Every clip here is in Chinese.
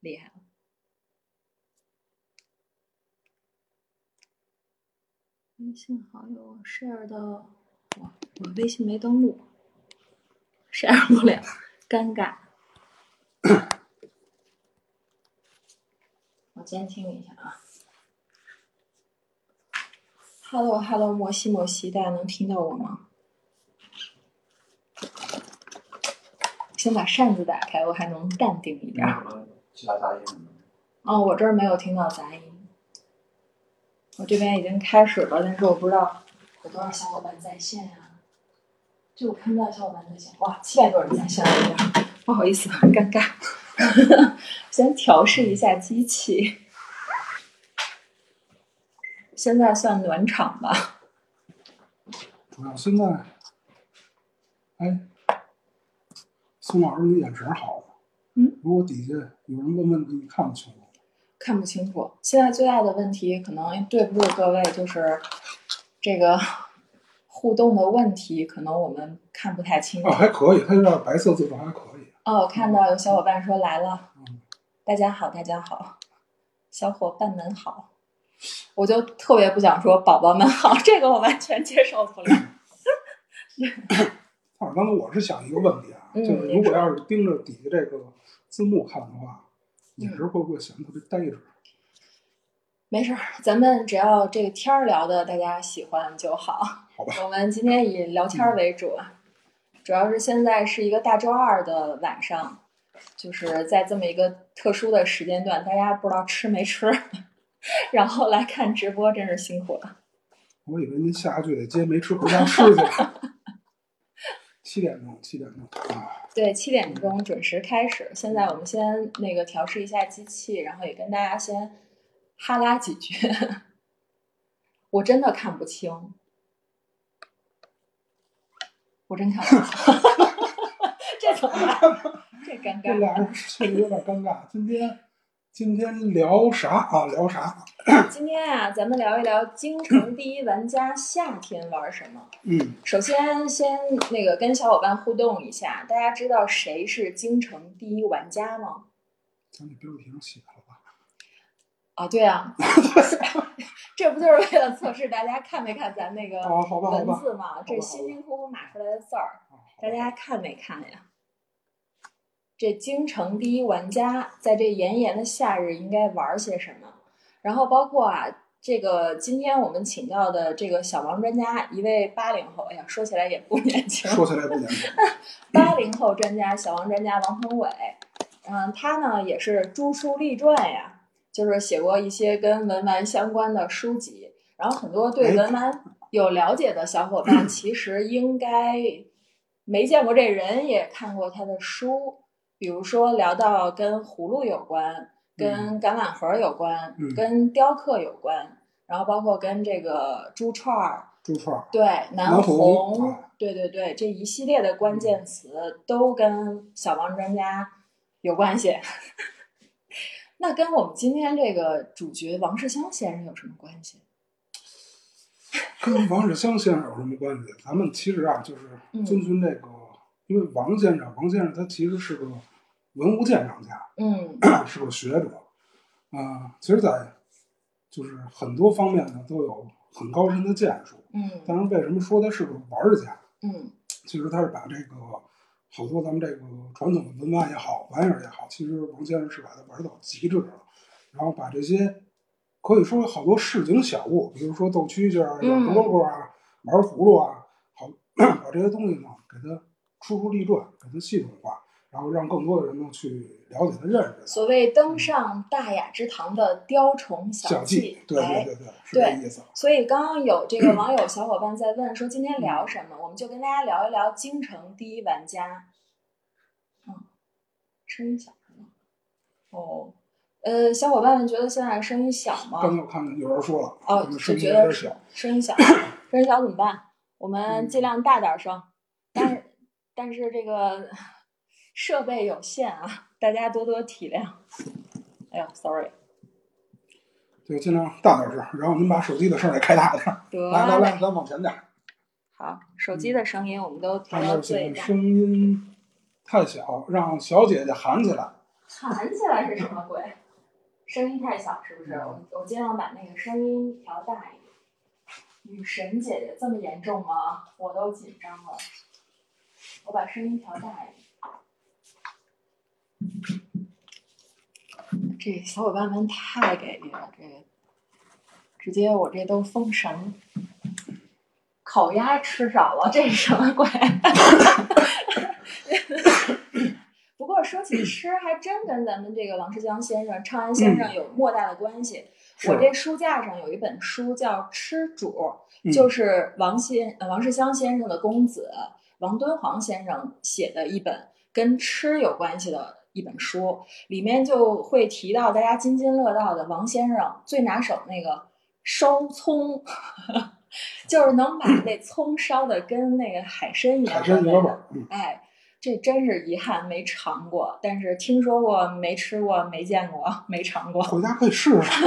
厉害了。微信好友 share 到，我我微信没登录，share 不了，尴尬。我监听一下啊。Hello Hello，摩西摩西，大家能听到我吗？先把扇子打开，我还能淡定一点。其他杂音？哦，我这儿没有听到杂音。我这边已经开始了，但是我不知道有多少小伙伴在线呀、就我看不到小伙伴在线。哇，七百多人在线，不好意思，很尴尬。先调试一下机器，现在算暖场吧。主要现在，哎，宋老师你眼神好？如果底下有人问问题，你看不清楚。看不清楚。现在最大的问题，可能对不住各位，就是这个互动的问题，可能我们看不太清楚啊，。还可以，它有点白色字状，还可以。哦，我看到有小伙伴说来了，嗯，大家好，大家好，小伙伴们好。我就特别不想说宝宝们好，这个我完全接受不了。啊，刚才我是想一个问题啊，嗯就是如果要是盯着底下这个字幕看的话，眼神会不会显得特别呆滞？没事儿，咱们只要这个天儿聊的大家喜欢就好。好吧，我们今天以聊天儿为主，主要是现在是一个大周二的晚上，就是在这么一个特殊的时间段，大家不知道吃没吃，然后来看直播，真是辛苦了。我以为您下去得接没吃回家吃去了。七点钟，七点钟啊，对，七点钟准时开始。现在我们先那个调试一下机器，然后也跟大家先哈拉几句。我真的看不清，我真看不清，这怎么办？这尴这俩尬。人确实有点尴尬。今天今天聊啥啊？聊啥？今天啊，咱们聊一聊京城第一玩家夏天玩什么。嗯，首先，先那个跟小伙伴互动一下，大家知道谁是京城第一玩家吗？咱这标题上写了吧？啊，对啊，这不就是为了测试大家看没看咱那个文。字吗？这辛辛苦苦码出来的字儿，啊大家看没看呀？这京城第一玩家在这炎炎的夏日应该玩些什么？然后包括啊，这个今天我们请到的这个小王专家，一位八零后，哎呀，说起来也不年轻，说起来不年轻。八零后专家小王专家王鹏伟，嗯，他呢也是著书立传呀，就是写过一些跟文玩相关的书籍，然后很多对文玩有了解的小伙伴，其实应该没见过这人，也看过他的书，比如说聊到跟葫芦有关，跟橄榄核有关，嗯跟雕刻有关，然后包括跟这个珠串儿。珠串儿，对，南红对对对，这一系列的关键词都跟小王专家有关系。那跟我们今天这个主角王世襄先生有什么关系？跟王世襄先生有什么关系？咱们其实啊，就是嗯遵循这个，因为王先生，王先生他其实是个文物鉴赏家，嗯 是个学者，啊、其实，在就是很多方面呢都有很高深的建树。嗯但是为什么说他是个玩儿家？嗯其实他是把这个好多咱们这个传统的文玩也好，玩意儿也好，其实王先生是把它玩到极致了，然后把这些可以说好多市井小物，比如说斗蛐蛐儿、嗯养蝈蝈啊、玩葫芦啊，好 把这些东西呢给它出出立传，给它系统化，然后让更多的人呢去了解和、认识它。所谓登上大雅之堂的雕虫小技技，，对哎对对对，是这意思。所以刚刚有这个网友小伙伴在问说今天聊什么，我们就跟大家聊一聊京城第一玩家。嗯，声音小是吗？哦，呃，小伙伴们觉得现在声音小吗？刚才我看见有人说了，哦，可能声音就觉得是有点小。声音小，声音小怎么办？我们嗯尽量大点儿声，但是但是这个设备有限啊，大家多多体谅。哎呦，sorry，对，尽量大点声，然后您把手机的声儿也开大点儿。得来来来，咱往前点儿。好，手机的声音我们都调到看这最大。声音太小，让小姐姐喊起来。喊起来是什么鬼？声音太小是不是？我我尽量把那个声音调大一点。女神姐姐这么严重吗？我都紧张了。我把声音调大一点。这小伙伴们太给力了，这个直接我这都封神。烤鸭吃少了，这是什么鬼？不过说起吃，还真跟咱们这个王世襄先生、昌安先生有莫大的关系。我这书架上有一本书叫《吃主》，就是王先呃王世襄先生的公子王敦煌先生写的一本跟吃有关系的一本书，里面就会提到大家津津乐道的王先生最拿手那个烧葱。就是能把那葱烧的跟那个海参一样，海参一个味儿。哎，这真是遗憾没尝过，但是听说过，没吃过，没见过，没尝过。回家可以试试。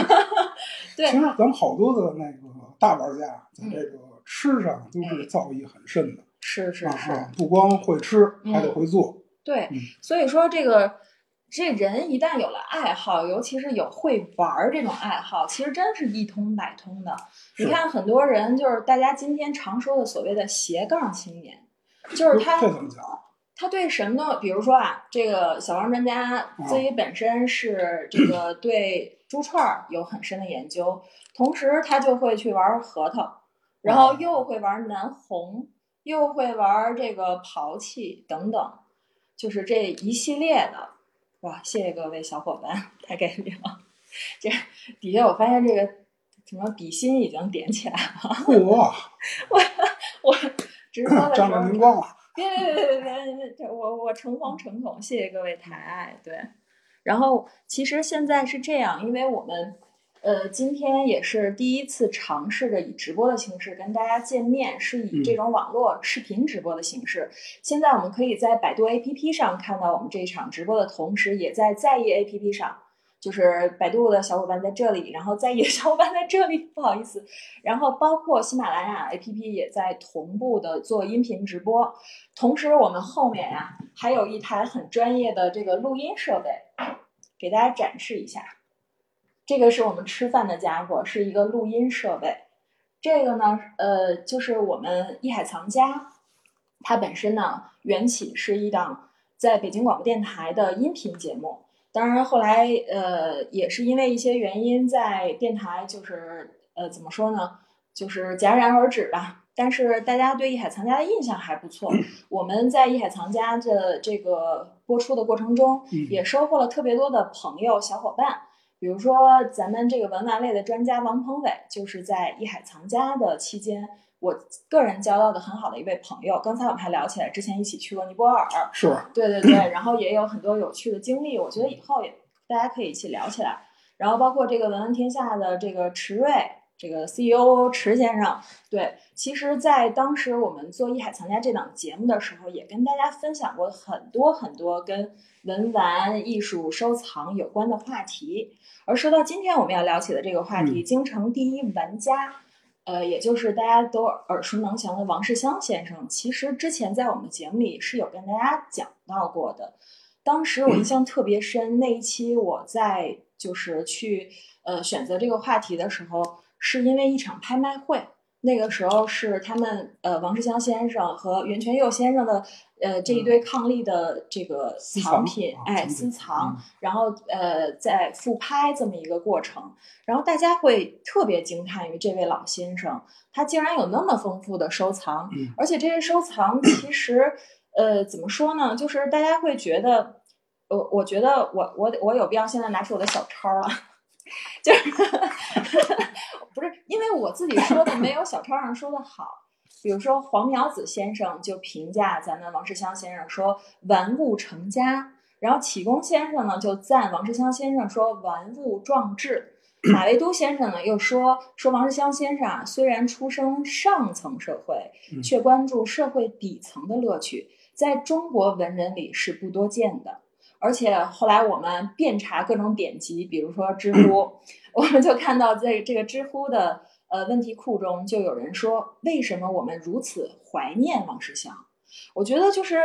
对，其实咱们好多的那个大玩家，在这个吃上都是造诣很深的。是是是，不光会吃，还得会做。对，所以说这个。这人一旦有了爱好，尤其是有会玩儿这种爱好，其实真是一通百通的。你看，很多人就是大家今天常说的所谓的斜杠青年，就是他这怎么讲？他对什么呢？比如说啊，这个小王专家自己本身是这个对珠串儿有很深的研究，同时他就会去玩核桃，然后又会玩南红，又会玩这个抛弃等等，就是这一系列的。哇，谢谢各位小伙伴，太给力了！这底下我发现这个什么比心已经点起来了。嚯！我我直播的时候。别别别别别！我我诚惶诚恐，谢谢各位抬爱。对，然后其实现在是这样，因为我们。呃，今天也是第一次尝试着以直播的形式跟大家见面，是以这种网络视频直播的形式。现在我们可以在百度 APP 上看到我们这一场直播的同时，也在在意 APP 上，就是百度的小伙伴在这里，然后在意的小伙伴在这里，不好意思。然后包括喜马拉雅 APP 也在同步的做音频直播，同时我们后面呀还有一台很专业的这个录音设备，给大家展示一下。这个是我们吃饭的家伙，是一个录音设备。这个呢，呃，就是我们艺海藏家，它本身呢缘起是一档在北京广播电台的音频节目。当然后来，呃，也是因为一些原因，在电台就是呃，怎么说呢，就是戛然而止吧。但是大家对艺海藏家的印象还不错。我们在艺海藏家的这个播出的过程中，也收获了特别多的朋友小伙伴。比如说，咱们这个文玩类的专家王鹏伟，就是在艺海藏家的期间，我个人交到的很好的一位朋友。刚才我们还聊起来，之前一起去过尼泊尔，是，对对对，然后也有很多有趣的经历。我觉得以后也大家可以一起聊起来。然后包括这个文玩天下的这个池瑞，这个 CEO 池先生，对，其实，在当时我们做艺海藏家这档节目的时候，也跟大家分享过很多很多跟文玩艺术收藏有关的话题。而说到今天我们要聊起的这个话题，京城第一玩家，呃，也就是大家都耳熟能详的王世襄先生，其实之前在我们节目里是有跟大家讲到过的。当时我印象特别深，那一期我在就是去呃选择这个话题的时候，是因为一场拍卖会。那个时候是他们呃王世襄先生和袁泉佑先生的呃这一堆伉俪的这个藏品哎私藏，然后呃在复拍这么一个过程，然后大家会特别惊叹于这位老先生，他竟然有那么丰富的收藏，而且这些收藏其实呃怎么说呢，就是大家会觉得，我我觉得我我我有必要现在拿出我的小抄了。就是 不是因为我自己说的没有小抄上说的好，比如说黄苗子先生就评价咱们王世襄先生说玩物成家，然后启功先生呢就赞王世襄先生说玩物壮志，马未都先生呢又说说王世襄先生啊虽然出生上层社会，却关注社会底层的乐趣，在中国文人里是不多见的。而且后来我们遍查各种典籍，比如说知乎，我们就看到在这个知乎的呃问题库中，就有人说为什么我们如此怀念王世襄？我觉得就是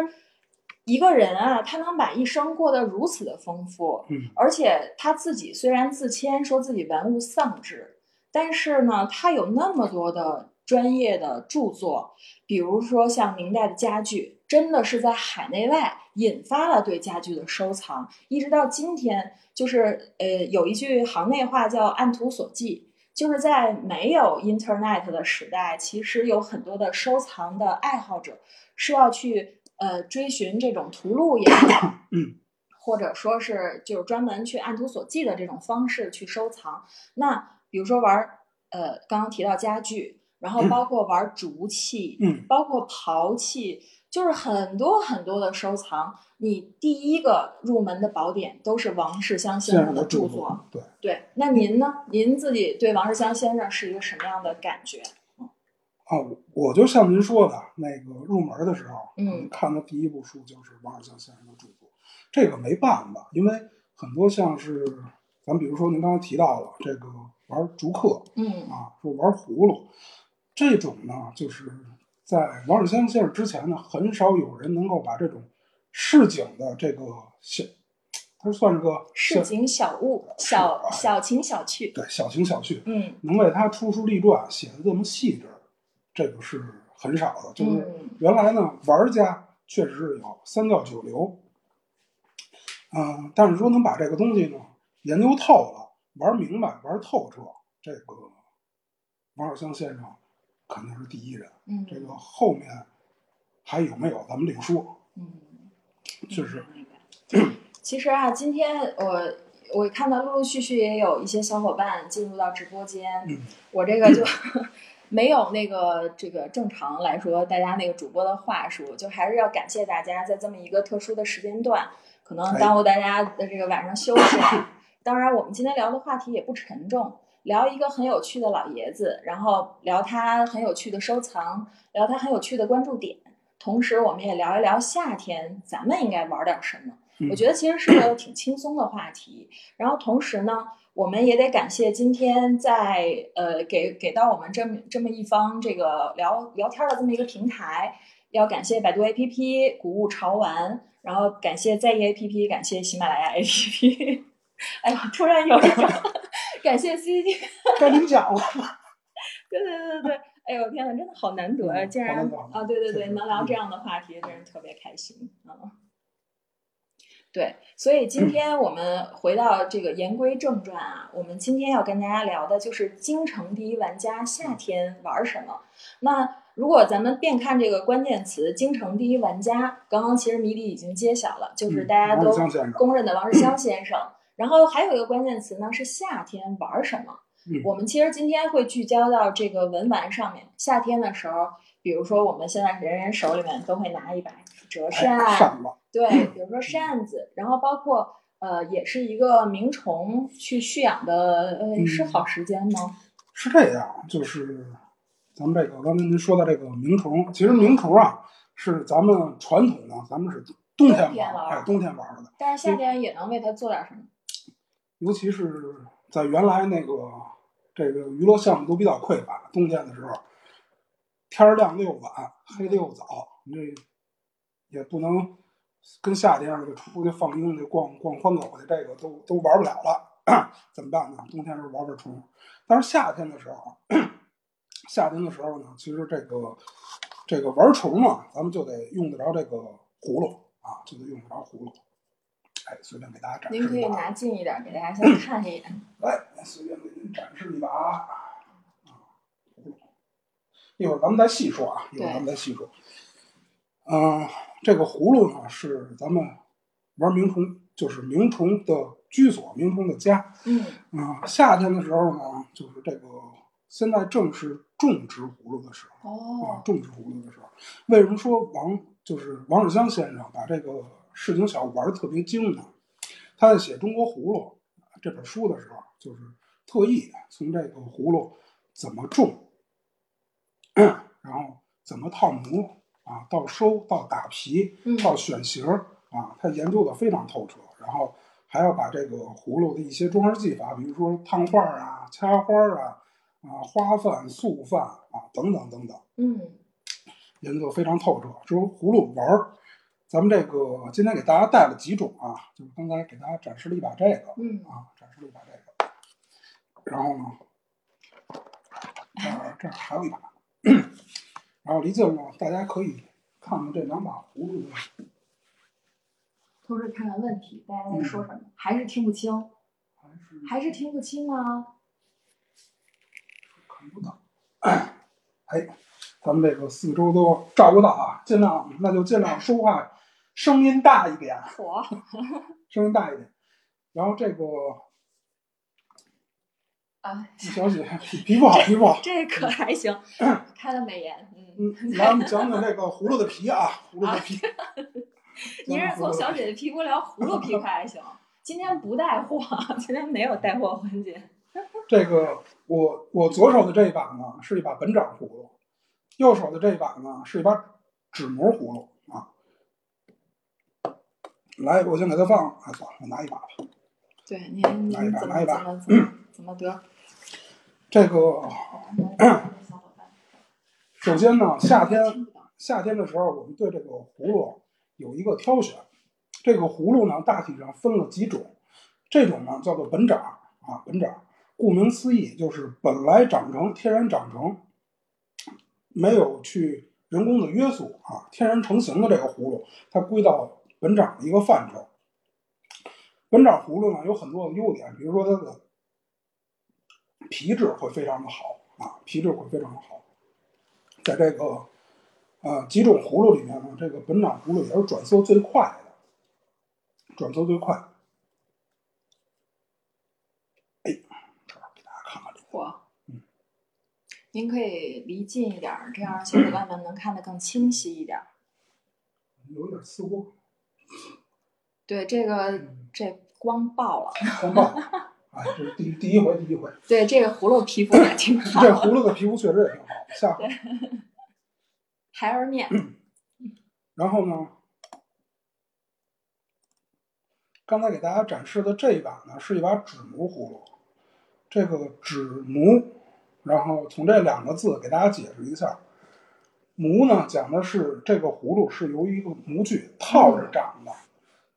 一个人啊，他能把一生过得如此的丰富，嗯，而且他自己虽然自谦说自己玩物丧志，但是呢，他有那么多的专业的著作，比如说像明代的家具，真的是在海内外引发了对家具的收藏，一直到今天，就是呃，有一句行内话叫“按图索骥”，就是在没有 Internet 的时代，其实有很多的收藏的爱好者是要去呃追寻这种图录也好，嗯，或者说是就是专门去按图索骥的这种方式去收藏。那比如说玩儿呃刚刚提到家具，然后包括玩竹器，嗯。包括陶器，就是很多很多的收藏。你第一个入门的宝典都是王世襄先生的著著作。对。对，那您呢？您自己对王世襄先生是一个什么样的感觉？啊，我我就像您说的那个入门的时候，嗯看的第一部书就是王世襄先生的著作。这个没办法，因为很多像是咱比如说您刚才提到了这个玩竹刻嗯啊，说玩葫芦这种呢，就是在王世襄先生之前呢，很少有人能够把这种市井的这个小，它算是个市井小物，小小情小趣。对小情小趣，嗯能为他出书立传写的这么细致，这个是很少的。就是嗯原来呢，玩家确实是有三教九流，嗯、但是说能把这个东西呢研究透了、玩明白、玩透彻，这个王世襄先生肯定是第一人。嗯，这个后面还有没有，咱们另说。嗯，是是明白。明白其实啊，今天我我看到陆陆续续也有一些小伙伴进入到直播间，嗯我这个就 没有那个这个正常来说大家那个主播的话术，就还是要感谢大家在这么一个特殊的时间段，可能哎耽误大家的这个晚上休息了。当然，我们今天聊的话题也不沉重，聊一个很有趣的老爷子，然后聊他很有趣的收藏，聊他很有趣的关注点。同时，我们也聊一聊夏天咱们应该玩点什么。嗯我觉得其实是个挺轻松的话题。然后同时呢，我们也得感谢今天在呃给给到我们这么这么一方这个聊聊天的这么一个平台，要感谢百度 APP、谷物潮玩，然后感谢在意 APP，感谢喜马拉雅 APP。哎呀，突然有一种感谢 CCT，该您讲了。对对对对对，哎呦天呐，真的好难得呀！嗯竟然啊，对对对，能聊这嗯样的话题，真是特别开心啊。对，所以今天我们回到这个言归正传啊，我们今天要跟大家聊的就是京城第一玩家夏天玩什么。那如果咱们便看这个关键词“京城第一玩家”，刚刚其实谜底已经揭晓了，就是嗯大家都公认的王世襄先生。然后还有一个关键词呢是夏天玩什么。嗯我们其实今天会聚焦到这个文玩上面。夏天的时候，比如说我们现在人人手里面都会拿一把折扇，对，比如说扇子，然后包括呃，也是一个鸣虫去蓄养的，呃，嗯是好时间吗？是这样，就是咱们这个刚才您说的这个鸣虫，其实鸣虫啊是咱们传统的，咱们是冬天玩玩，哎，冬天玩的，但是夏天也能为它做点什么。尤其是在原来那个这个娱乐项目都比较匮乏，冬天的时候，天亮的又晚，黑的又早，你这也不能跟夏天似的出去放鹰去逛逛欢狗去，这个都都玩不了了，怎么办呢？冬天时候玩玩虫，但是夏天的时候，夏天的时候呢，其实这个这个玩虫啊，咱们就得用得着这个葫芦啊，就得用得着葫芦。哎，随便给大家展示您可以拿近一点，给大家 先看一眼。来，随便给您展示一把啊，一会儿咱们再细说啊，一会儿咱们再细说。嗯、这个葫芦呢是咱们玩鸣虫，就是鸣虫的居所，鸣虫的家。嗯嗯、夏天的时候呢，就是这个现在正是种植葫芦的时候。啊哦，，种植葫芦的时候，为什么说王就是王世襄先生把这个市井小玩的特别精的？他在写《中国葫芦》这本书的时候，就是特意从这个葫芦怎么种，然后怎么套模啊，到收到打皮嗯到选型啊，他研究的非常透彻，然后还要把这个葫芦的一些装饰技法，比如说烫画啊、掐花啊、啊花瓣、素瓣啊等等等等。嗯研究得非常透彻。说葫芦玩儿，咱们这个今天给大家带了几种啊，就是刚才给大家展示了一把这个嗯，啊，展示了一把这个，然后呢，这儿这儿还有一把，然后离近了，大家可以看看这两把葫芦的同时看看问题，大家在说什嗯么？还是听不清？还是还是听不清啊？看不到。哎，咱们这个四周都照顾到啊，尽量那就尽量说话声音大一点，火，声音大一点。然后这个啊，小姐 皮皮肤好，皮肤好。这可还行，开了美颜，嗯。嗯，来我们讲讲这个葫芦的皮啊，葫芦的皮。您是从小姐姐皮肤聊葫芦皮可还行？今天不带货，今天没有带货环节。这个我我左手的这一把呢是一把本掌葫芦，右手的这一把呢是一把纸模葫芦啊。来，我先给它放，哎，算了，我拿一把吧。对，您拿一把拿一把怎么怎么怎么得？这个 首先呢，夏天夏天的时候，我们对这个葫芦有一个挑选。这个葫芦呢，大体上分了几种，这种呢叫做本掌啊，本掌，顾名思义就是本来长成、天然长成，没有去人工的约束啊，天然成型的这个葫芦，它归到本掌的一个范畴。本掌葫芦呢有很多的优点，比如说它的皮质会非常的好啊，皮质会非常的好。在这个呃几种葫芦里面呢，这个本掌葫芦也是转色最快的，转色最快。哎，这儿给大家看看这个，嚯嗯，您可以离近一点，这样小伙伴们能看得更清晰一点儿。有点刺光，对，这个嗯这光爆了。光爆啊，这是第第一回，第一回。对，这个葫芦皮肤也挺 好，这葫芦的皮肤确实也挺好，下回。孩儿面。然后呢，刚才给大家展示的这一把呢，是一把纸模葫芦。这个纸模，然后从这两个字给大家解释一下。模呢，讲的是这个葫芦是由一个模具套着长的，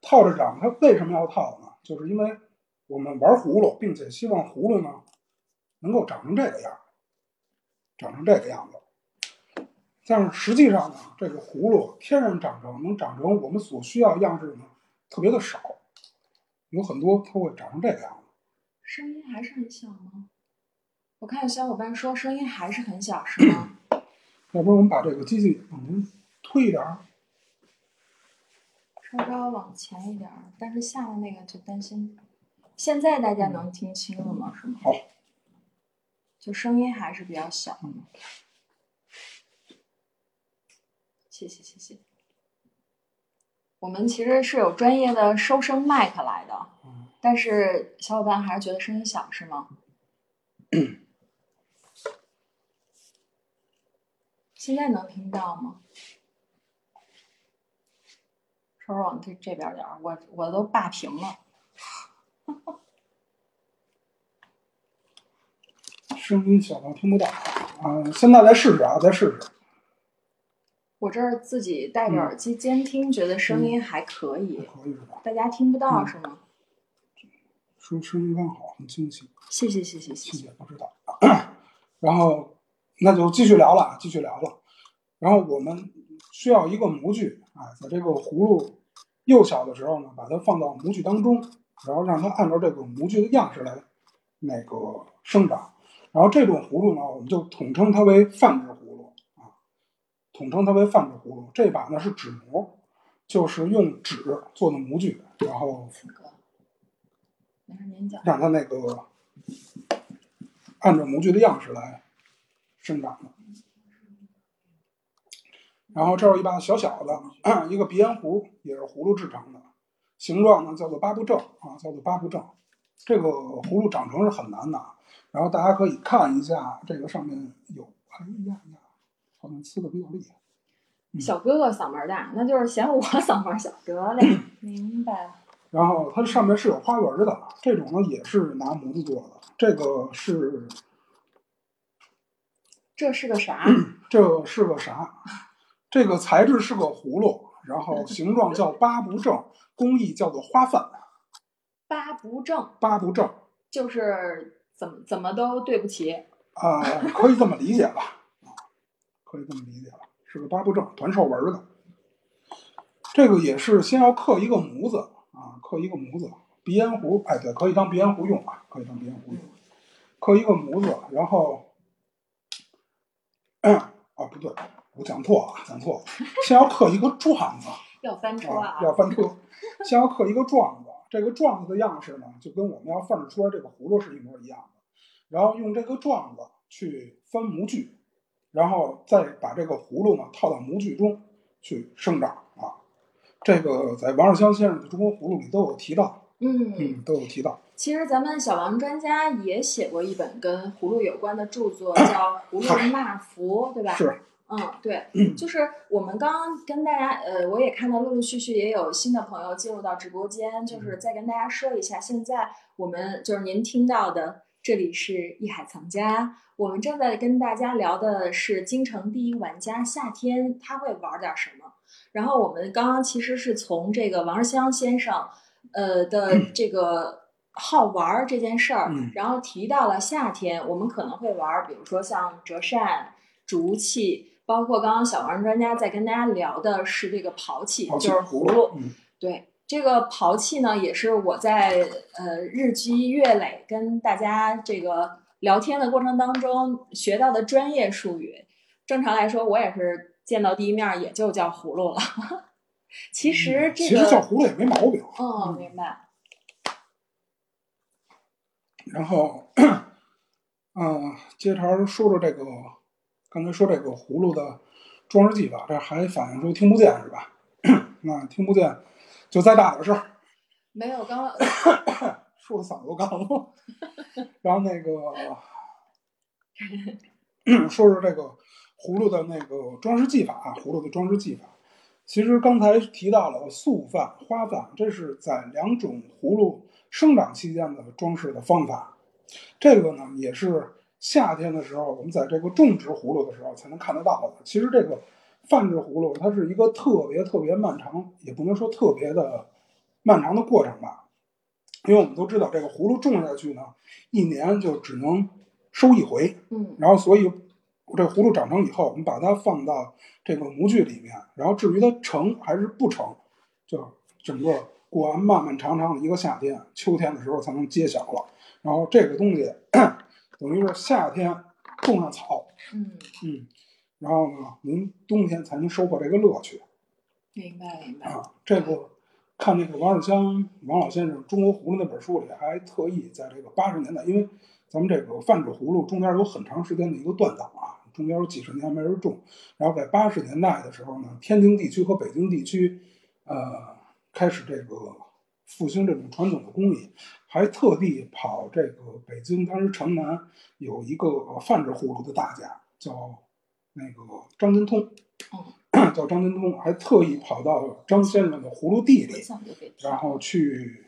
套着长。它为什么要套呢？就是因为我们玩葫芦，并且希望葫芦呢能够长成这个样，长成这个样子。但是实际上呢，这个葫芦天然长成能长成我们所需要样式呢，特别的少，有很多它会长成这个样子。声音还是很小吗？我看有小伙伴说声音还是很小，是吗？要不然我们把这个机器往前推一点儿，稍稍往前一点儿，但是下面那个就担心。现在大家能听清了吗？是吗？好，就声音还是比较小。嗯谢谢谢谢。我们其实是有专业的收声麦克来的，嗯但是小伙伴还是觉得声音小，是吗？现在能听到吗？稍微往这这边点儿，我我都霸屏了。声音小到听不到啊、现在再试试啊，再试试。我这儿自己戴着耳机监听，觉得声音还可以，可以是吧？大家听不到是吗？说声音刚好，很清晰。谢谢谢谢谢谢谢。谢不知道。然后那就继续聊了，继续聊了。然后我们需要一个模具啊，在这个葫芦幼小的时候呢，把它放到模具当中，然后让它按照这个模具的样式来那个生长。然后这种葫芦呢，我们就统称它为泛制葫芦啊，统称它为泛制葫芦。这把呢是纸模，就是用纸做的模具，然后。让它那个按照模具的样式来生长的。然后这儿有一把小小的，一个鼻烟壶，也是葫芦制成的，形状呢叫做八步正啊，叫做八步正。这个葫芦长成是很难的，啊然后大家可以看一下这个上面有，哎呀呀，好像呲的比较厉害。小哥哥嗓门大，那就是嫌我 嗓门小。得嘞，明白了。然后它上面是有花纹的，这种呢也是拿模子做的，这个是这是个啥？这是个啥？这个材质是个葫芦，然后形状叫八不正，工艺叫做花饭。八不正八不正就是怎么怎么都对不起。啊、可以这么理解吧？啊，可以这么理解吧？是个八不正，团寿纹的。这个也是先要刻一个模子啊，刻一个模子，鼻烟壶，哎，对，可以当鼻烟壶用啊，可以当鼻烟壶用。刻一个模子，然后，啊，不对，我讲错了，讲错了，先要刻一个状子。要翻车要翻车，先要刻一个状子。这个状子的样式呢，就跟我们要放置出来这个葫芦是一模一样的。然后用这个状子去翻模具，然后再把这个葫芦呢套到模具中去生长啊。这个在王世襄先生的《中国葫芦》里都有提到，嗯，嗯，都有提到。其实咱们小王专家也写过一本跟葫芦有关的著作，叫《葫芦骂符》，对吧？是，嗯，对，就是我们刚刚跟大家，呃，我也看到陆陆续续也有新的朋友进入到直播间，就是再跟大家说一下，现在我们就是您听到的，这里是艺海藏家，我们正在跟大家聊的是京城第一玩家夏天他会玩点什么。然后我们刚刚其实是从这个王世襄先生，呃的这个好玩儿这件事儿，嗯然后提到了夏天，我们可能会玩儿，比如说像折扇、竹器，包括刚刚小王专家在跟大家聊的是这个刨器，好就是葫葫芦。嗯，对，这个刨器呢，也是我在呃日积月累跟大家这个聊天的过程当中学到的专业术语。正常来说，我也是见到第一面儿也就叫葫芦了。其实这嗯其实叫，葫芦也没毛病。哦，明白。然后，嗯，接茬儿说说这个，刚才说这个葫芦的装饰技法，这还反映出听不见是吧？那听不见就再大点声儿，没有，刚刚 说的嗓子都干了。然后那个，说说这个葫芦的那个装饰技法啊，葫芦的装饰技法。其实刚才提到了素饭、花饭，这是在两种葫芦生长期间的装饰的方法。这个呢，也是夏天的时候，我们在这个种植葫芦的时候才能看得到的。其实这个泛制葫芦，它是一个特别特别漫长，也不能说特别的漫长的过程吧。因为我们都知道，这个葫芦种下去呢，一年就只能收一回，嗯然后所以这葫芦长成以后，我们把它放到这个模具里面，然后至于它成还是不成，就整个过完漫漫长长的一个夏天，秋天的时候才能揭晓了。然后这个东西 等于是夏天种上草，嗯，嗯，然后呢，您冬天才能收获这个乐趣明白明白。啊。这个看那个王世襄王老先生《中国葫芦》那本书里，还特意在这个八十年代，因为咱们这个泛指葫芦中间有很长时间的一个断档啊，中间有几十年没人种。然后在八十年代的时候呢，天津地区和北京地区，呃，开始这个复兴这种传统的工艺，还特地跑这个北京，当时城南有一个泛制葫芦的大家，叫那个张金通，叫张金通，还特意跑到张先生的葫芦地里，然后去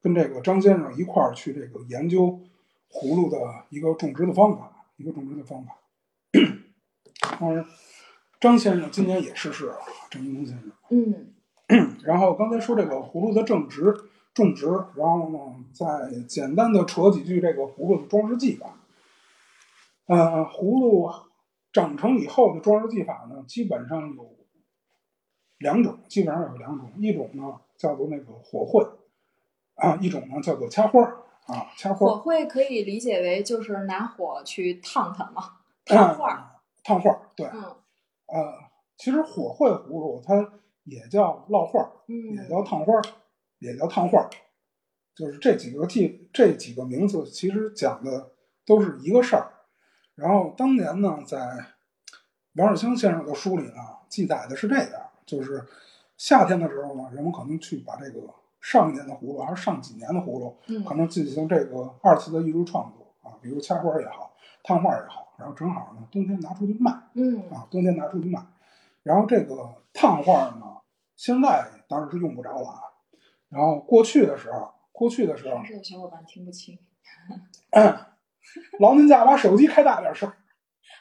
跟这个张先生一块儿去这个研究葫芦的一个种植的方法，一个种植的方法。当然，张先生今年也逝世了，张金通先生。嗯 然后刚才说这个葫芦的种植，种植，然后呢，再简单的扯几句这个葫芦的装饰技法。呃，葫芦长成以后的装饰技法呢，基本上有两种，基本上有两种，一种呢叫做那个火绘，啊，一种呢叫做掐花儿啊，掐花儿。火绘可以理解为就是拿火去烫它嘛，嗯烫画儿。烫画儿，对，嗯呃，其实火绘葫芦它也叫烙画儿，也嗯叫烫花儿，也叫烫画儿，就是这几个记这几个名字，其实讲的都是一个事儿。然后当年呢，在王世襄先生的书里呢，记载的是这样，就是夏天的时候呢，人们可能去把这个上一年的葫芦还是上几年的葫芦，嗯可能进行这个二次的艺术创作啊，比如掐花儿也好，烫画儿也好，然后正好呢，冬天拿出去卖。嗯啊，冬天拿出去卖。然后这个烫画呢，现在当然是用不着了啊。然后过去的时候，过去的时候还，是有小伙伴听不清。劳您驾把手机开大点声，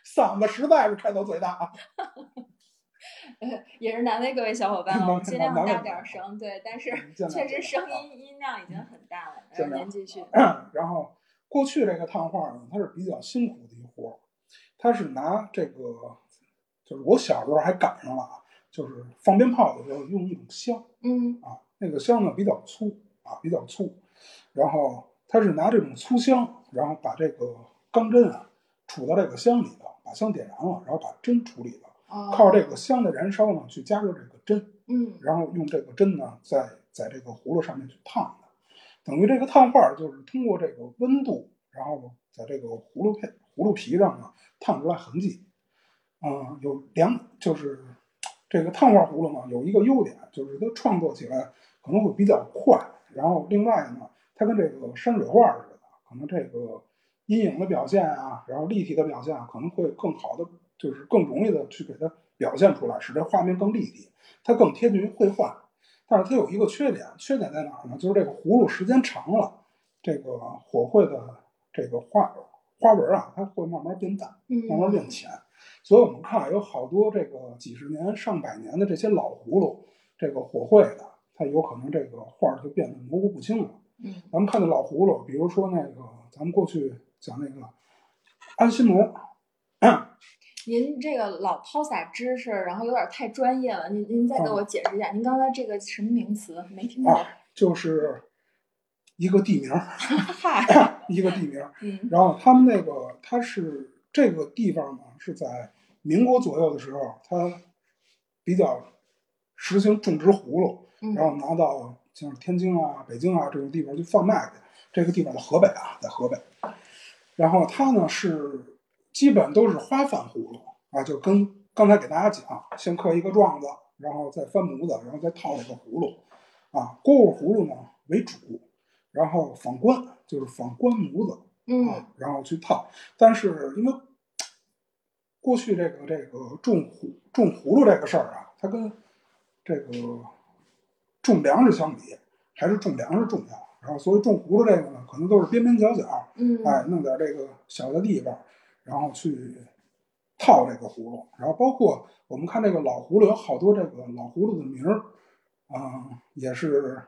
嗓子实在是开到最大啊。呃，也是难为各位小伙伴 了，我们尽量大点儿声，对，但是确实声音音量已经很大了。然后您继续。然后过去这个烫画呢，它是比较辛苦的一活儿，它是拿这个，就是我小时候还赶上了啊，就是放鞭炮的时候用一种香嗯。啊，那个香呢比较粗啊，比较粗，然后它是拿这种粗香，然后把这个钢针啊杵到这个香里头，把香点燃了，然后把针处理了，哦，靠这个香的燃烧呢去加热这个针，嗯。然后用这个针呢，在在这个葫芦上面去烫它，等于这个烫画就是通过这个温度，然后在这个葫芦片葫芦皮上呢烫出来痕迹。嗯，有两就是这个烫画葫芦呢有一个优点，就是它创作起来可能会比较快，然后另外呢，它跟这个山水画似的，可能这个阴影的表现啊，然后立体的表现啊，可能会更好的，就是更容易的去给它表现出来，使这画面更立体。它更贴近于绘画。但是它有一个缺点，缺点在哪儿呢？就是这个葫芦时间长了，这个火绘的这个花花纹啊，它会慢慢变淡，慢慢变浅。所以我们看有好多这个几十年、上百年的这些老葫芦，这个火绘的，它有可能这个画儿就变得模糊不清了。嗯咱们看的老葫芦，比如说那个咱们过去讲那个安心炉，您这个老抛洒知识，然后有点太专业了，您您再给我解释一下，您刚才这个什么名词没听懂？啊，就是一个地名 一个地名儿。嗯然后他们那个，它是这个地方呢，是在民国左右的时候，它比较实行种植葫芦，嗯然后拿到像天津啊、北京啊这种地方去贩卖去。这个地方在河北啊，在河北。然后它呢是基本都是花瓣葫芦啊，就跟刚才给大家讲，先刻一个状子，然后再翻模子，然后再套这个葫芦啊。蝈蝈葫芦呢为主，然后仿官就是仿官模子。嗯啊，然后去套。但是因为过去这个这个种葫种葫芦这个事儿啊，它跟这个种粮食相比，还是种粮食重要。然后所以种葫芦这个呢，可能都是边边角角，嗯哎，弄点这个小的地方，然后去套这个葫芦。然后包括我们看这个老葫芦，有好多这个老葫芦的名儿，啊、也是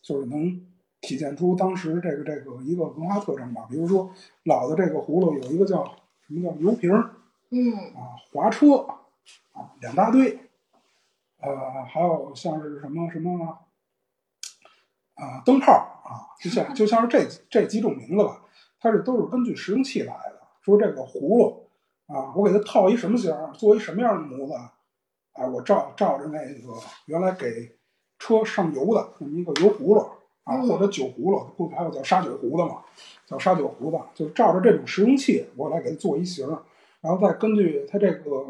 就是能体现出当时这个这个一个文化特征吧。比如说老的这个葫芦有一个叫什么叫油瓶儿嗯啊、滑车啊，两大堆，呃，还有像是什么什么啊灯泡啊，就像就像是这这几种名字吧，它是都是根据实用器来的。说这个葫芦啊，我给它套一什么型儿，做一什么样的模子，啊，我照照着那个原来给车上油的那么一个油葫芦啊，嗯或者酒葫芦，不还有叫沙酒壶的嘛，叫沙酒壶的，就是照着这种实用器，我来给它做一型儿，然后再根据它这个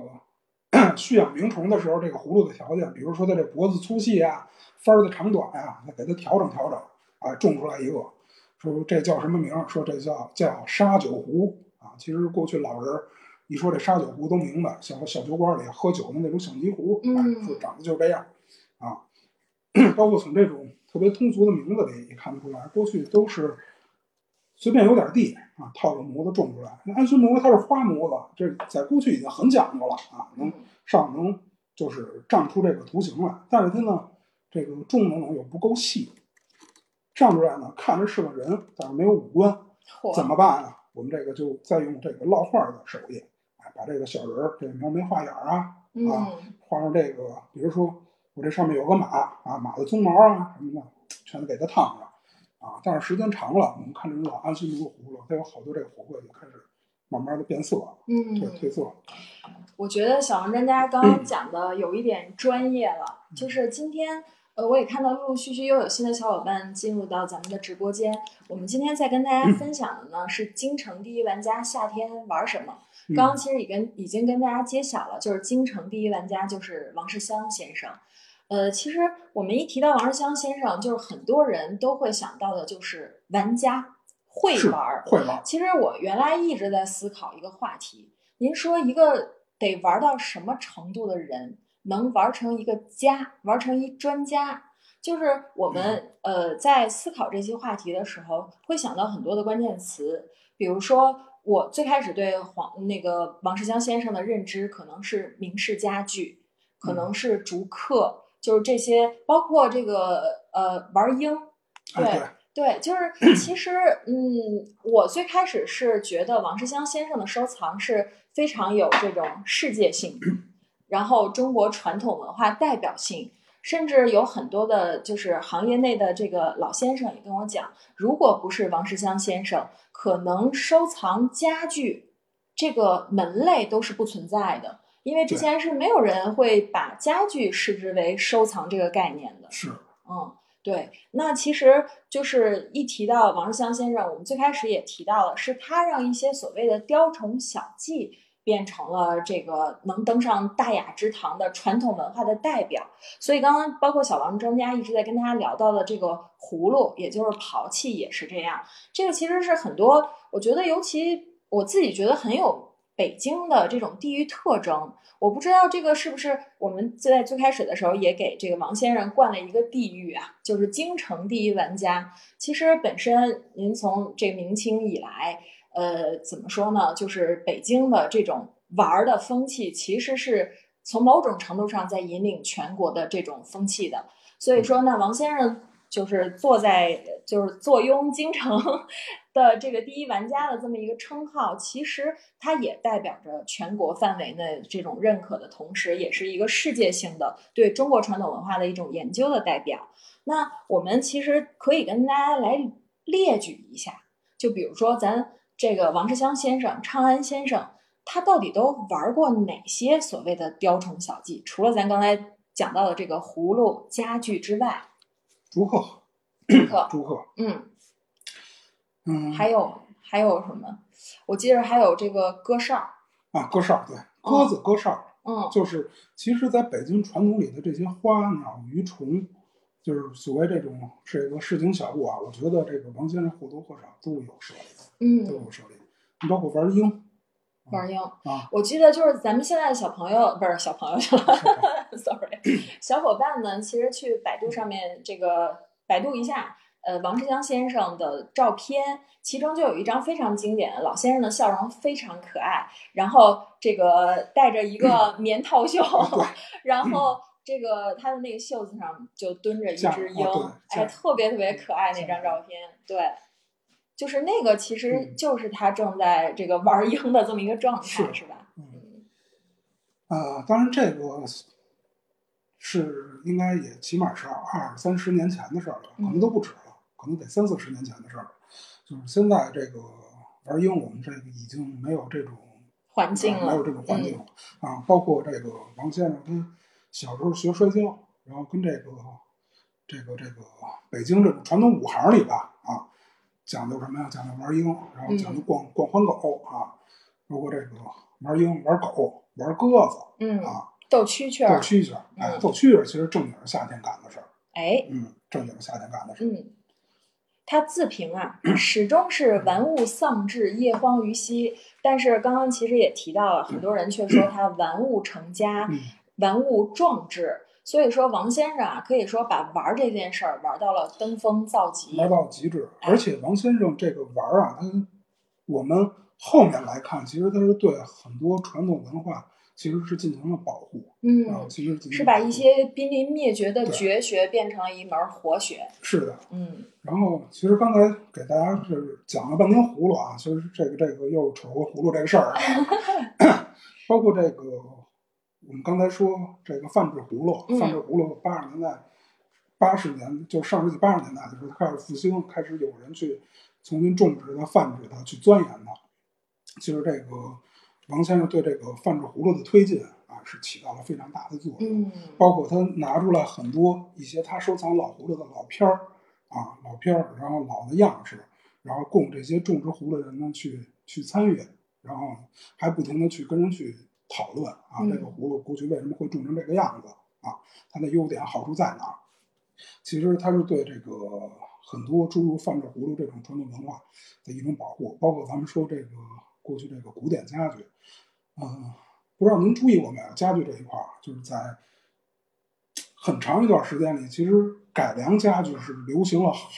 蓄养鸣虫的时候，这个葫芦的条件，比如说它这脖子粗细啊，幡儿的长短呀、再给它调整调整，啊，种出来一个，说这叫什么名儿？说这叫叫沙酒壶啊。其实过去老人一说这沙酒壶都明白，小小酒馆里喝酒的那种小泥壶，嗯哎，说长得就这样啊。包括从这种特别通俗的名字里也看得出来，过去都是随便有点地啊，套个模子种出来。那安孙模它是花模子，这在过去已经很讲究了啊，能上能就是胀出这个图形来，但是它呢，这个种的呢又不够细，胀出来呢看着是个人，但是没有五官，嚯怎么办啊？我们这个就再用这个烙画的手艺，哎，把这个小人儿这描眉画眼儿啊，嗯画上这个，比如说我这上面有个马啊，马的鬃毛啊什么的，全都给它烫上啊。但是时间长了，我们看这种老安息炉的葫芦，它有好多这个火绘就开始慢慢的变色了，嗯对褪色了。我觉得小王专家刚刚讲的有一点专业了，就是今天。呃，我也看到陆陆续续又有新的小伙伴进入到咱们的直播间。我们今天在跟大家分享的呢是京城第一玩家夏天玩什么。嗯刚刚其实已跟已经跟大家揭晓了，就是京城第一玩家就是王世襄先生。呃，其实我们一提到王世襄先生，就是很多人都会想到的就是玩家会玩儿。会玩，其实我原来一直在思考一个话题，您说一个得玩到什么程度的人能玩成一个家，玩成一专家？就是我们呃在思考这些话题的时候，会想到很多的关键词，比如说我最开始对黄那个王世襄先生的认知可能是明式家具，可能是竹刻，就是这些，包括这个呃玩鹰，对。对，就是 其实，嗯，我最开始是觉得王世襄先生的收藏是非常有这种世界性，然后中国传统文化代表性，甚至有很多的，就是行业内的这个老先生也跟我讲，如果不是王世襄先生，可能收藏家具这个门类都是不存在的，因为之前是没有人会把家具视之为收藏这个概念的。是，嗯，对，那其实就是一提到王世襄先生，我们最开始也提到了，是他让一些所谓的雕虫小技变成了这个能登上大雅之堂的传统文化的代表。所以刚刚包括小王专家一直在跟大家聊到的这个葫芦，也就是陶器，也是这样。这个其实是很多，我觉得尤其我自己觉得很有北京的这种地域特征。我不知道这个是不是我们在最开始的时候也给这个王先生灌了一个地域啊，就是京城第一玩家。其实本身您从这明清以来，呃，怎么说呢？就是北京的这种玩儿的风气，其实是从某种程度上在引领全国的这种风气的。所以说那，王先生就是坐在就是坐拥京城的这个第一玩家的这么一个称号，其实它也代表着全国范围内这种认可的同时，也是一个世界性的对中国传统文化的一种研究的代表。那我们其实可以跟大家来列举一下，就比如说咱这个王世襄先生、昌安先生，他到底都玩过哪些所谓的雕虫小技？除了咱刚才讲到的这个葫芦、家具之外，竹鹤，竹鹤，竹鹤，嗯，嗯，还有还有什么？我记得还有这个鸽哨，啊，鸽哨，对，鸽子、鸽哨，嗯就是其实在北京传统里的这些花鸟鱼虫，就是所谓这种这个市井小物啊，我觉得这个王先生或多或少都有涉猎，嗯都嗯，有涉猎。你包括玩鹰玩鹰。啊，我记得就是咱们现在的小朋友，不是小朋友去了，sorry，小伙伴们其实去百度上面这个百度一下，呃，王志江先生的照片，其中就有一张非常经典，老先生的笑容非常可爱，然后这个戴着一个棉套袖，对然后这个他的那个袖子上就蹲着一只鹰，哎，特别特别可爱那张照。片，对。就是那个，其实嗯。就是他正在这个玩鹰的这么一个状态，是是吧？嗯，呃，当然这个是应该也起码是二三十年前的事儿了，可能都不止了，可能得三四十年前的事儿了。就是现在这个玩鹰，我们这个已经没有这种环境没有这种环境嗯了、啊。包括这个王先生他小时候学摔跤，然后跟这个这个这个北京这种传统武行里吧啊，讲究什么呀？讲究玩鹰，然后讲究逛、逛欢狗啊，包括这个玩鹰、玩狗、玩鸽子嗯，啊，斗蛐蛐斗，蛐蛐儿。哎，嗯斗蛐蛐儿其实正经是夏天干的事儿，哎，嗯，正经是夏天干的事儿。嗯，他自评啊，始终是玩物丧志，业荒于嬉。但是刚刚其实也提到了，很多人却说他玩物成家，嗯玩物壮志。所以说，王先生啊，可以说把玩儿这件事儿玩到了登峰造极。玩到极致。而且王先生这个玩儿啊，他我们后面来看，其实他是对很多传统文化其实是进行了保护啊，嗯，其实是把一些濒临灭绝的绝学变成了一门活学。是的。嗯然后其实刚才给大家是讲了半天葫芦啊，其实这个这个又扯过葫芦这个事儿啊，包括这个我们刚才说这个泛指葫芦，嗯泛指葫芦八十年代。八十年，就上世纪八十年代的时候，开始复兴，开始有人去重新种植它、泛指它、去钻研它。其实这个王先生对这个泛制葫芦的推进啊，是起到了非常大的作用。嗯包括他拿出来很多一些他收藏老葫芦的老片儿啊，老片儿，然后老的样式，然后供这些种植葫芦的人呢去去参与，然后还不停的去跟人去讨论啊，嗯这个葫芦过去为什么会种成这个样子啊，它的优点好处在哪儿？其实他是对这个很多诸如泛制葫芦这种传统文化的一种保护，包括咱们说这个过去这个古典家具，嗯、不知道您注意过没有？家具这一块儿，就是在很长一段时间里，其实改良家具是流行了好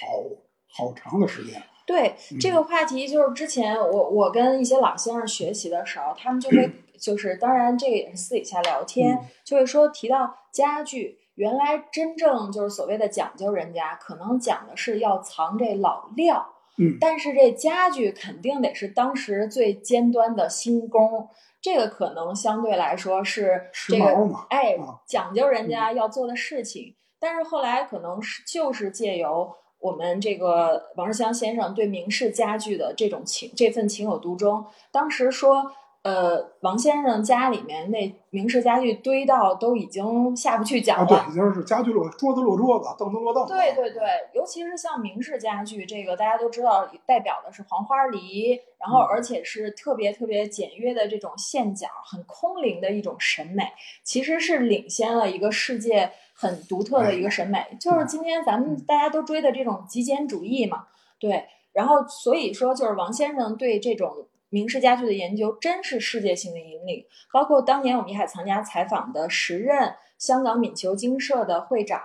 好长的时间。对嗯这个话题，就是之前我我跟一些老先生学习的时候，他们就会 就是当然这个也是私底下聊天，嗯就会说提到家具，原来真正就是所谓的讲究人家，可能讲的是要藏这老料，嗯，但是这家具肯定得是当时最尖端的新工，这个可能相对来说是时这个哎啊讲究人家要做的事情。但是后来可能是就是借由我们这个王世襄先生对明式家具的这种情这份情有独钟，当时说。呃，王先生家里面那明式家具堆到都已经下不去脚啊，了，对，已经是家具落桌子落桌子，凳子落凳子。对对对，尤其是像明式家具，这个大家都知道，代表的是黄花梨，然后嗯而且是特别特别简约的这种线角，很空灵的一种审美，其实是领先了一个世界很独特的一个审美，就是今天咱们大家都追的这种极简主义嘛，对，然后所以说就是王先生对这种。明式家具的研究真是世界性的引领，包括当年我们艺海藏家采访的时任香港闽球精社的会长，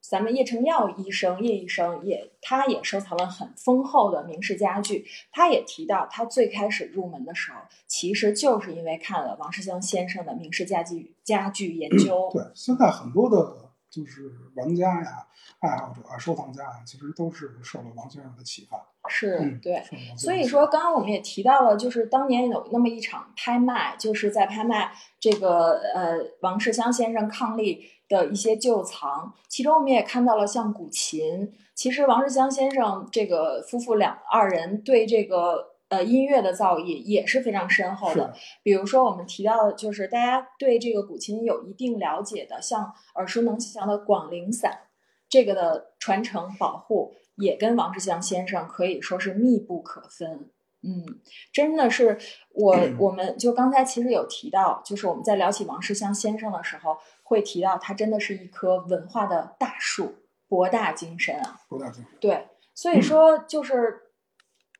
咱们叶成耀医生，叶医生也，他也收藏了很丰厚的明式家具。他也提到，他最开始入门的时候，其实就是因为看了王世襄先生的明式家具家具研究。对，现在很多的就是玩家呀、爱好者啊、收藏家呀，其实都是受了王先生的启发。是嗯，对。所以说，刚刚我们也提到了，就是当年有那么一场拍卖，就是在拍卖这个呃王世襄先生伉俪的一些旧藏，其中我们也看到了像古琴。其实王世襄先生这个夫妇两二人对这个呃音乐的造诣也是非常深厚的。比如说我们提到的，就是大家对这个古琴有一定了解的，像耳熟能详的广陵散，这个的传承保护。也跟王世襄先生可以说是密不可分，嗯，真的是我我们就刚才其实有提到，就是我们在聊起王世襄先生的时候，会提到他真的是一棵文化的大树，博大精深啊，博大精深。对，所以说就是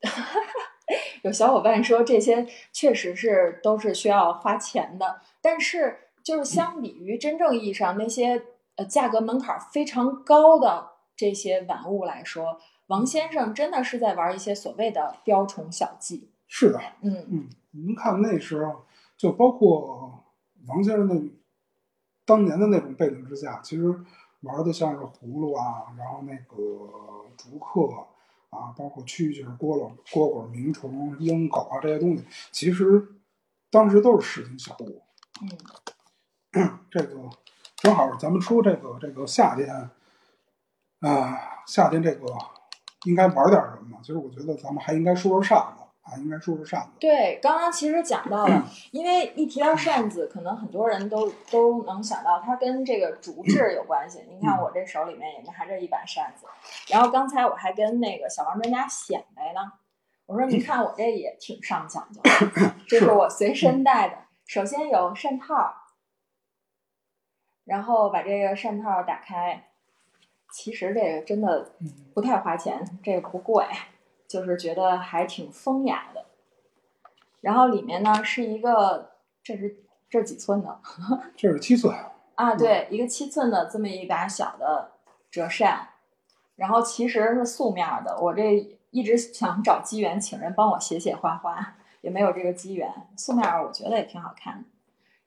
有小伙伴说这些确实是都是需要花钱的，但是就是相比于真正意义上那些呃价格门槛非常高的。这些玩物来说，王先生真的是在玩一些所谓的雕虫小技。是的，嗯嗯，您看那时候，就包括王先生的当年的那种背景之下，其实玩的像是葫芦啊，然后那个竹刻啊，包括蛐蛐、蝈蝈、蝈蝈、鸣虫、鹰狗啊这些东西，其实当时都是市井小物。嗯，这个正好咱们说这个这个夏天。啊，夏天这个应该玩点什么？其实我觉得咱们还应该说说扇子啊，应该说是扇子。对，刚刚其实讲到了，因为一提到扇子，可能很多人都都能想到它跟这个竹制有关系。你看我这手里面也拿着一把扇子，然后刚才我还跟那个小王专家显摆呢，我说你看我这也挺上讲究，这是我随身带的。首先有扇套，然后把这个扇套打开。其实这个真的不太花钱，这个不贵，就是觉得还挺风雅的。然后里面呢是一个，这是这是几寸的？这是七寸啊，对，一个七寸的这么一把小的折扇。然后其实是素面的，我这一直想找机缘请人帮我写写画画，也没有这个机缘。素面我觉得也挺好看的。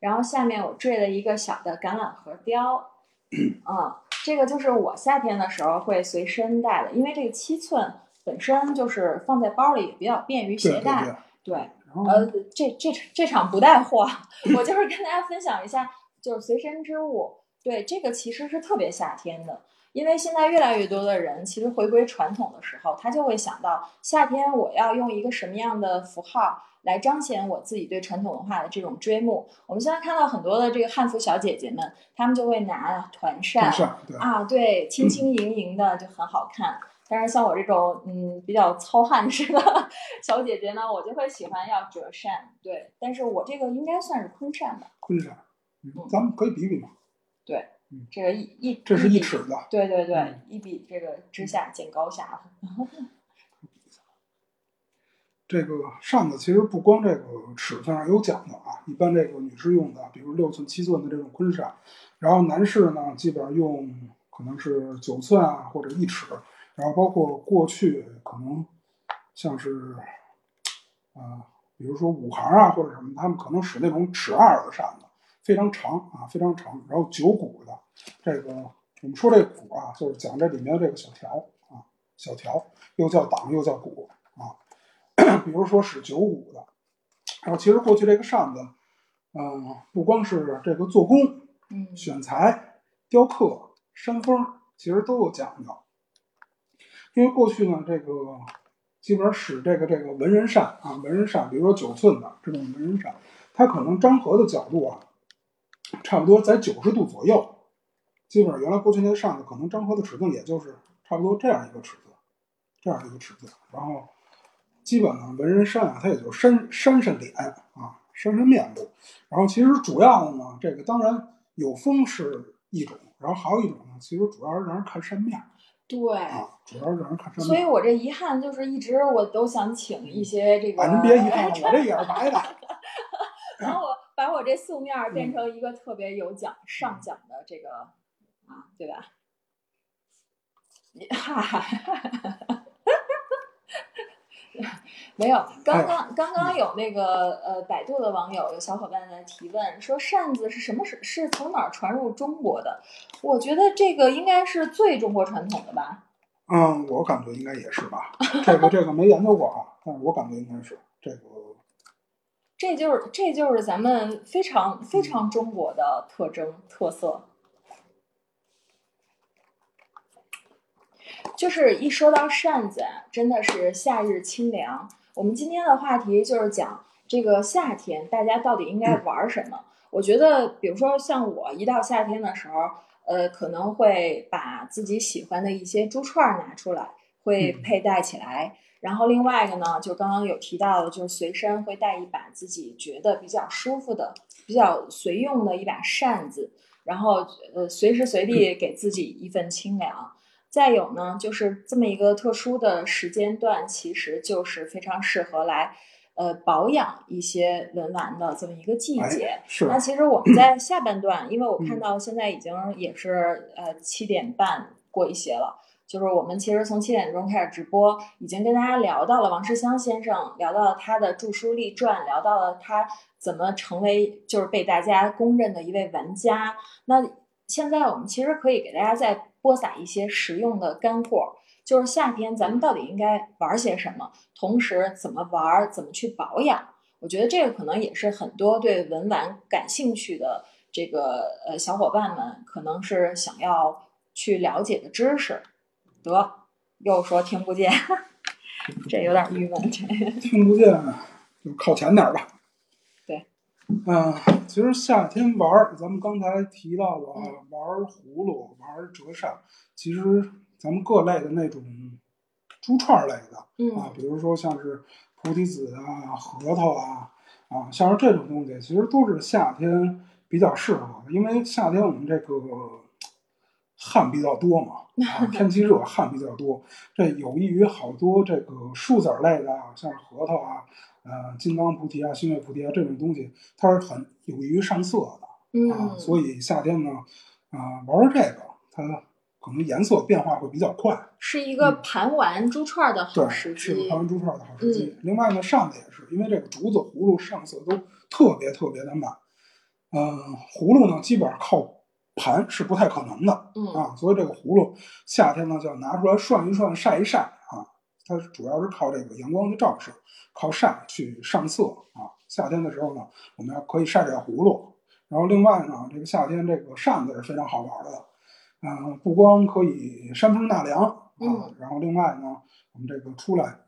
然后下面我缀了一个小的橄榄核雕，嗯。这个就是我夏天的时候会随身带的，因为这个七寸本身就是放在包里也比较便于携带。对，对呃，这这这场不带货，我就是跟大家分享一下，就是随身之物。对，这个其实是特别夏天的，因为现在越来越多的人其实回归传统的时候，他就会想到夏天我要用一个什么样的符号。来彰显我自己对传统文化的这种追慕。我们现在看到很多的这个汉服小姐姐们，她们就会拿团扇对啊，对，轻轻盈盈的就很好看。但是像我这种嗯比较糙汉式的 小姐姐呢，我就会喜欢要折扇。对，但是我这个应该算是坤扇吧？坤扇，嗯，咱们可以比比嘛。对，这个一一这是一尺的。对对对，一比这个之下见高下了。这个扇子其实不光这个尺寸上有讲究啊，一般这个女士用的，比如六寸、七寸的这种坤扇，然后男士呢，基本上用可能是九寸啊或者一尺，然后包括过去可能像是啊比如说五行啊或者什么，他们可能使那种尺二的扇子，非常长啊，非常长，然后九股的。这个我们说这鼓啊，就是讲这里面的这个小条啊，小条又叫档又叫鼓啊。比如说使九股的，然后其实过去这个扇子，嗯，不光是这个做工、嗯选材、雕刻、扇风，其实都有讲究。因为过去呢，这个基本上使这个这个文人扇啊，文人扇，比如说九寸的这种文人扇，它可能张合的角度啊，差不多在九十度左右。基本上原来过去那扇子可能张合的尺寸也就是差不多这样一个尺寸，这样一个尺寸。然后基本呢，文人扇啊，它也就扇扇扇脸啊，扇扇面部。然后其实主要的呢，这个当然有风是一种，然后还有一种呢，其实主要是让人看扇面对。啊，主要是让人看。所以我这遗憾就是一直我都想请一些这个，啊，您别遗憾了，我这也是白的。然后我把我这素面变成一个特别有奖上奖的这个啊，对吧？哈哈哈，没有，刚刚刚刚有那个呃，百度的网友有小伙伴在提问说扇子是什么是是从哪儿传入中国的？我觉得这个应该是最中国传统的吧。嗯，我感觉应该也是吧。这个这个没研究过啊，但是我感觉应该是这个。这就是这就是咱们非常非常中国的特征特色。就是一说到扇子啊，真的是夏日清凉。我们今天的话题就是讲这个夏天，大家到底应该玩什么？我觉得，比如说像我一到夏天的时候，呃，可能会把自己喜欢的一些珠串儿拿出来，会佩戴起来。然后另外一个呢，就刚刚有提到的，就是随身会带一把自己觉得比较舒服的、比较随用的一把扇子，然后呃，随时随地给自己一份清凉。再有呢，就是这么一个特殊的时间段，其实就是非常适合来呃保养一些文玩的这么一个季节。哎、是。那其实我们在 下半段，因为我看到现在已经也是呃七点半过一些了，就是我们其实从七点钟开始直播，已经跟大家聊到了王世襄先生，聊到了他的著书立传，聊到了他怎么成为就是被大家公认的一位玩家。那现在我们其实可以给大家再播撒一些实用的干货，就是夏天咱们到底应该玩些什么，同时怎么玩，怎么去保养。我觉得这个可能也是很多对文玩感兴趣的这个呃小伙伴们可能是想要去了解的知识。得，又说听不见，这有点郁闷。这 听不见就靠前点吧。对，嗯，其实夏天玩儿，咱们刚才提到了玩葫芦、玩折扇，其实咱们各类的那种珠串类的、嗯、啊，比如说像是菩提子啊、核桃啊啊，像是这种东西，其实都是夏天比较适合的，因为夏天我们这个汗比较多嘛，啊，天气热，汗比较多，这有益于好多这个树籽类的，像是核桃啊。呃，金刚菩提啊，星月菩提啊，这种东西它是很有益于上色的、嗯、啊，所以夏天呢，啊、呃，玩玩这个，它可能颜色变化会比较快，是一个盘玩珠串的好时机。盘玩珠串的好时机。另外呢，扇子也是，因为这个竹子、葫芦上色都特别特别的慢，嗯、呃，葫芦呢基本上靠盘是不太可能的、嗯、啊，所以这个葫芦夏天呢就要拿出来涮一涮、晒一晒啊，它主要是靠这个阳光的照射。靠晒去上色啊！夏天的时候呢，我们要可以晒晒葫芦。然后另外呢，这个夏天这个扇子是非常好玩的，嗯、呃，不光可以扇风纳凉啊，嗯、然后另外呢，我们这个出来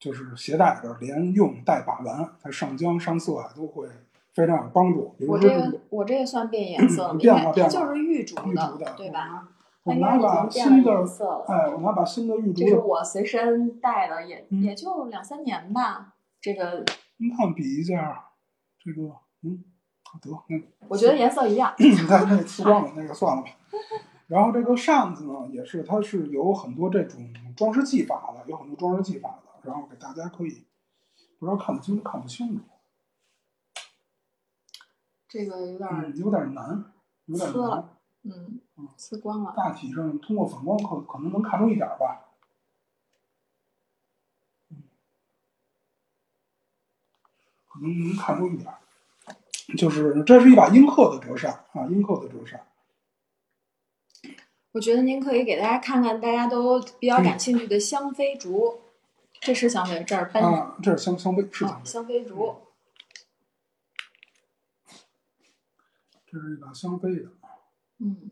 就是携带着连用带把玩，它上浆上色啊都会非常有帮助。比如说我这个我这个算变颜色了，变化变化，就是玉竹玉竹的，对吧？我拿把新的，哎，我拿把新的玉镯。这是我随身带的，也、嗯、也就两三年吧。这个你看比一下，这个嗯，得嗯，我觉得颜色一样。你看那次光了，那个算了吧。然后这个扇子呢，也是它是有很多这种装饰技法的，有很多装饰技法的，然后给大家可以不知道看不清看不清楚。这个有点、嗯、有点难，有点难。嗯，刺光了。大体上通过反光可可能能看出一点吧。嗯。可能能看出一点儿，就是这是一把英克的折扇啊，英克的折扇。我觉得您可以给大家看看大家都比较感兴趣的香妃竹，这是香妃，这儿搬啊，这是香香妃，是啊香妃，香妃竹，这是一把香妃的。嗯，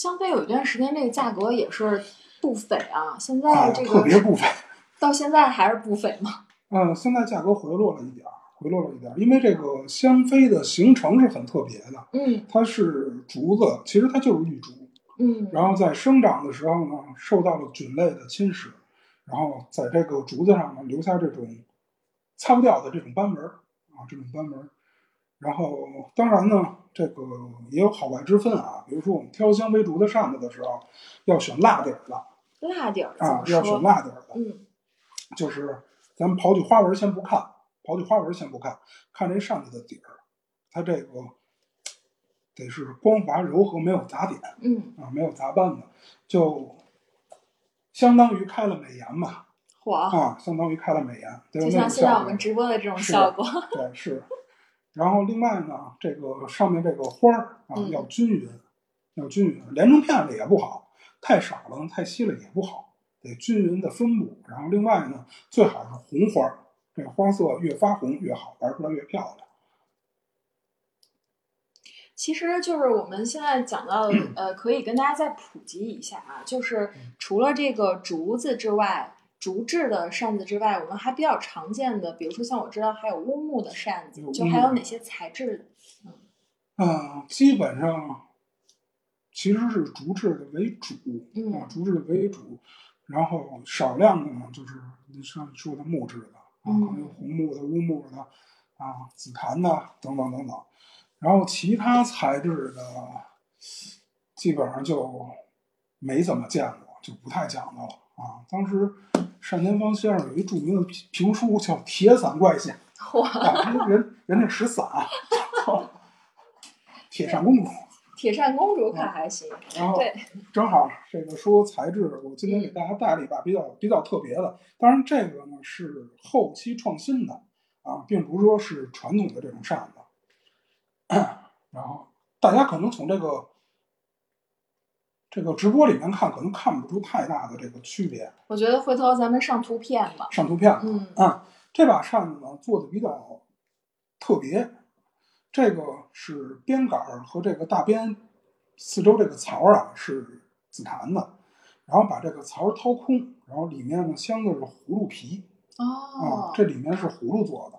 香妃有一段时间这个价格也是不菲啊，现在啊，这特别不菲。到现在还是不菲吗？嗯，现在价格回落了一点儿，回落了一点儿，因为这个香妃的形成是很特别的，嗯它是竹子，其实它就是玉竹，嗯然后在生长的时候呢，受到了菌类的侵蚀，然后在这个竹子上呢留下这种擦不掉的这种斑纹儿啊，这种斑纹儿。然后当然呢，这个也有好坏之分啊，比如说我们挑香妃竹的扇子的时候，要选辣底儿的辣底儿，啊要选说？辣底儿的。嗯就是咱们刨去花纹先不看，刨去花纹先不看，看这扇子的底儿，它这个得是光滑柔和，没有杂点嗯，啊，没有杂斑的，就相当于开了美颜嘛火，啊，相当于开了美颜，就像现在我们。直播的这种效果。对，是。然后另外呢，这个上面这个花儿啊嗯要均匀，要均匀，连成片了也不好，太少了太稀了也不好，得均匀的分布。然后另外呢，最好是红花儿，这个花色越发红越好，玩出来越漂亮。其实就是我们现在讲到，呃，可以跟大家再普及一下啊，就是除了这个竹子之外，竹制的扇子之外，我们还比较常见的，比如说像我知道还有乌木的扇子，就还有哪些材质？嗯，基本上其实是竹制的为主，嗯啊，竹制的为主，然后少量的呢就是你像你说的木质的啊，可嗯能有红木的、乌木的啊、紫檀的等等等等，然后其他材质的基本上就没怎么见过，就不太讲究了啊。当时单田芳先生有一著名的评评书叫《铁伞怪侠》。嚯，啊，人人家使伞，铁扇公主。铁扇公主可还行？然后对，正好这个说材质，我今天给大家带了一把比较比较特别的。当然，这个呢是后期创新的啊，并不是说是传统的这种扇子。然后大家可能从这个这个直播里面看，可能看不出太大的这个区别。我觉得回头咱们上图片吧。上图片了。嗯啊，这把扇子呢做的比较特别，这个是边杆儿和这个大边四周这个槽儿啊是紫檀的，然后把这个槽儿掏空，然后里面呢镶的是葫芦皮啊哦，，这里面是葫芦做的，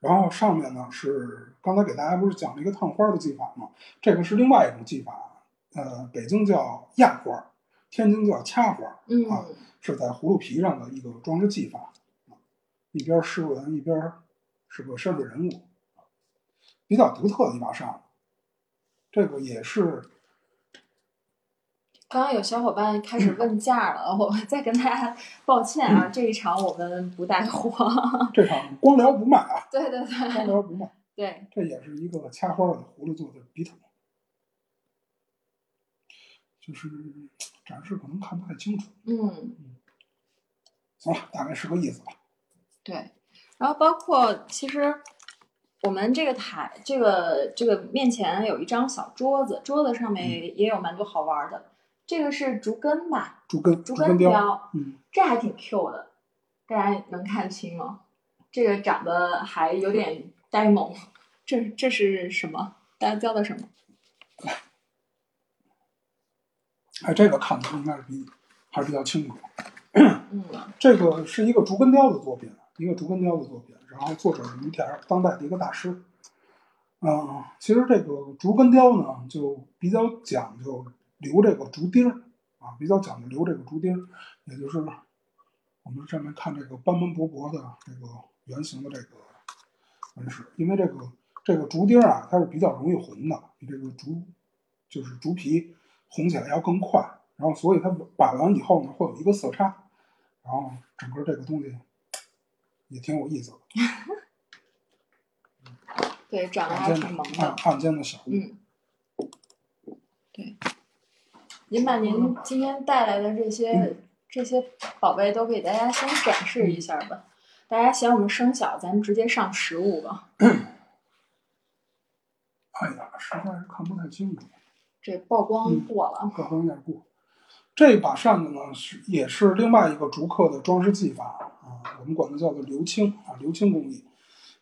然后上面呢是刚才给大家不是讲了一个烫花的技法吗？这个是另外一种技法，呃，北京叫压花，天津叫掐花，嗯啊是在葫芦皮上的一个装饰技法，啊一边诗文一边是个山水人物，比较独特的一把扇子。这个也是刚刚有小伙伴开始问价了，我再跟大家抱歉啊，这一场我们不带货。这场光聊不卖啊，对对对光聊不卖，对，这也是一个掐花的葫芦做的笔筒，就是展示可能看不太清楚。嗯。行了，大概是个意思吧。对，然后包括其实我们这个台，这个这个面前有一张小桌子，桌子上面也也有蛮多好玩的。这个是竹根吧，竹根，竹根雕，根雕，嗯，这还挺 Q 的，大家能看清吗？这个长得还有点呆萌，这这是什么？大家叫的什么？哎，这个看的应该是比还是比较清楚。嗯，这个是一个竹根雕的作品，一个竹根雕的作品，然后作者是于田，当代的一个大师。嗯，其实这个竹根雕呢，就比较讲究留这个竹钉儿啊，比较讲究留这个竹钉儿，也就是我们上面看这个斑斑驳驳的这个圆形的这个纹饰，因为这个这个竹钉儿啊，它是比较容易混的，比这个竹就是竹皮红起来要更快，然后所以它摆完以后呢，会有一个色差。然后整个这个东西也挺有意思的，对，长得还挺萌的。暗间的小物。嗯，对，您把您今天带来的这些、嗯这些宝贝都给大家先展示一下吧。大家嫌我们声小，咱们直接上实物吧。哎呀，实在是看不太清楚。这曝光嗯过了，曝光有点过。这把扇子呢是也是另外一个竹刻的装饰技法啊，我们管它叫做鎏青啊，鎏青工艺。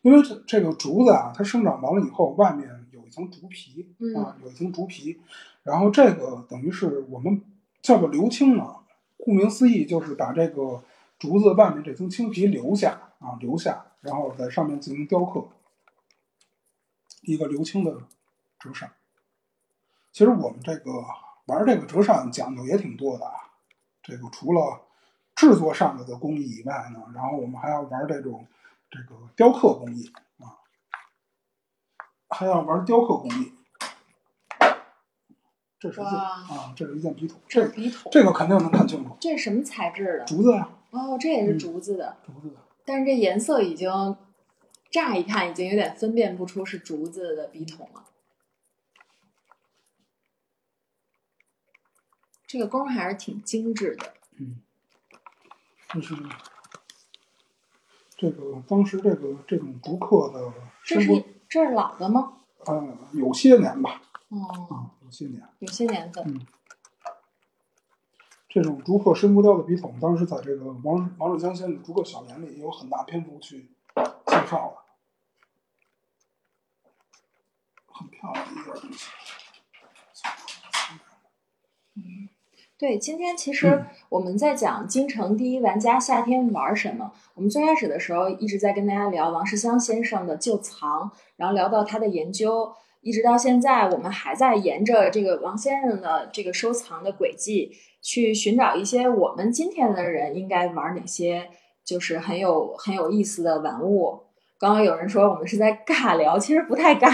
因为这这个竹子啊，它生长完了以后，外面有一层竹皮啊，有一层竹皮，然后这个等于是我们叫做鎏青呢，顾名思义就是把这个竹子外面这层青皮留下啊，留下，然后在上面进行雕刻，一个鎏青的折扇。其实我们这个玩这个折扇讲究也挺多的啊。这个除了制作扇子的工艺以外呢，然后我们还要玩这种这个雕刻工艺啊，还要玩雕刻工艺。这是一件啊，这是一件笔筒，这这是笔筒，这个肯定能看清楚，这是什么材质的？竹子呀，哦，这也是嗯竹子的，竹子的。但是这颜色已经乍一看已经有点分辨不出是竹子的笔筒了。这个工还是挺精致的，嗯，就是这个当时这个这种竹刻的这是，这是老的吗？呃，有些年吧，哦，啊，有些年。有些年份。嗯这种竹刻深浮雕的笔筒，当时在这个王王世江先生的《竹刻小言》里也有很大篇幅去介绍了，很漂亮的一个东西。对，今天其实我们在讲京城第一玩家夏天玩什么。我们最开始的时候一直在跟大家聊王世襄先生的旧藏，然后聊到他的研究，一直到现在，我们还在沿着这个王先生的这个收藏的轨迹去寻找一些我们今天的人应该玩哪些，就是很有很有意思的玩物。刚刚有人说我们是在尬聊，其实不太尬，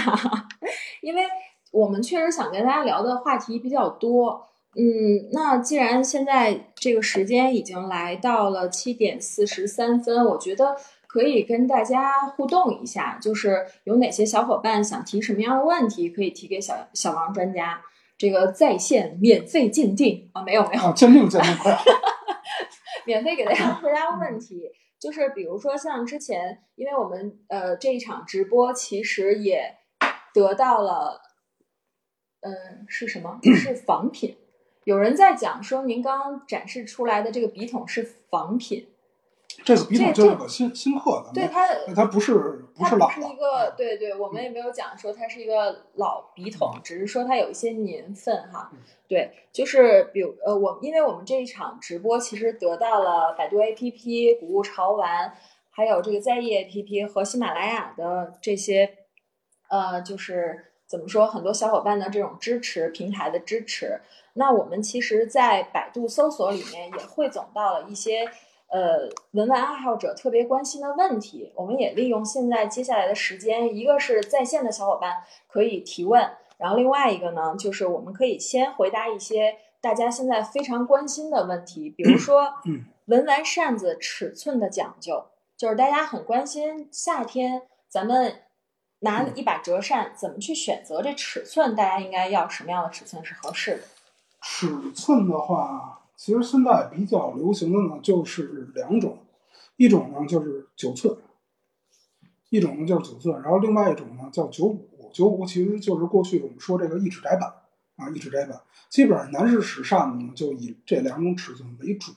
因为我们确实想跟大家聊的话题比较多。嗯，那既然现在这个时间已经来到了七点四十三分，我觉得可以跟大家互动一下，就是有哪些小伙伴想提什么样的问题，可以提给小小王专家。这个在线免费鉴定啊，没有没有，啊，鉴定鉴定快！免费给大家回答问题。就是比如说像之前，因为我们呃这一场直播其实也得到了，嗯、是什么？是仿品。有人在讲说，您刚刚展示出来的这个笔筒是仿品，这个笔筒这就是个新新刻的，对它它不是不它是老的不是一个，对对，我们也没有讲说它是一个老笔筒，只是说它有一些年份哈嗯。对，就是比如呃，我因为我们这一场直播其实得到了百度 APP、谷物潮玩，还有这个在意 APP 和喜马拉雅的这些，呃，就是怎么说，很多小伙伴的这种支持，平台的支持。那我们其实，在百度搜索里面也汇总到了一些呃文玩爱好者特别关心的问题。我们也利用现在接下来的时间，一个是在线的小伙伴可以提问，然后另外一个呢，就是我们可以先回答一些大家现在非常关心的问题，比如说嗯文玩扇子尺寸的讲究，就是大家很关心夏天咱们。拿一把折扇，怎么去选择这尺寸？大家应该要什么样的尺寸是合适的？尺寸的话，其实现在比较流行的呢就是两种，一种呢就是九寸，一种呢就是九寸，然后另外一种呢叫九五。九五其实就是过去我们说这个一指窄板啊，一指窄板，基本上男士使扇子呢就以这两种尺寸为主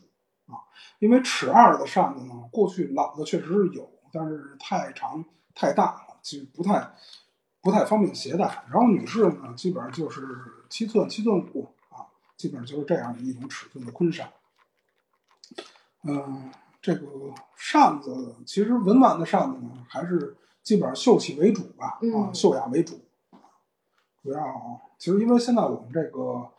啊，因为尺二的扇子呢，过去老的确实是有，但是太长太大了，其实不太不太方便携带。然后女士呢，基本上就是七寸、七寸五，基本上就是这样的一种尺寸的昆扇。嗯、这个扇子其实文玩的扇子呢，还是基本上秀气为主吧，啊，嗯秀雅为主。主要其实因为现在我们这个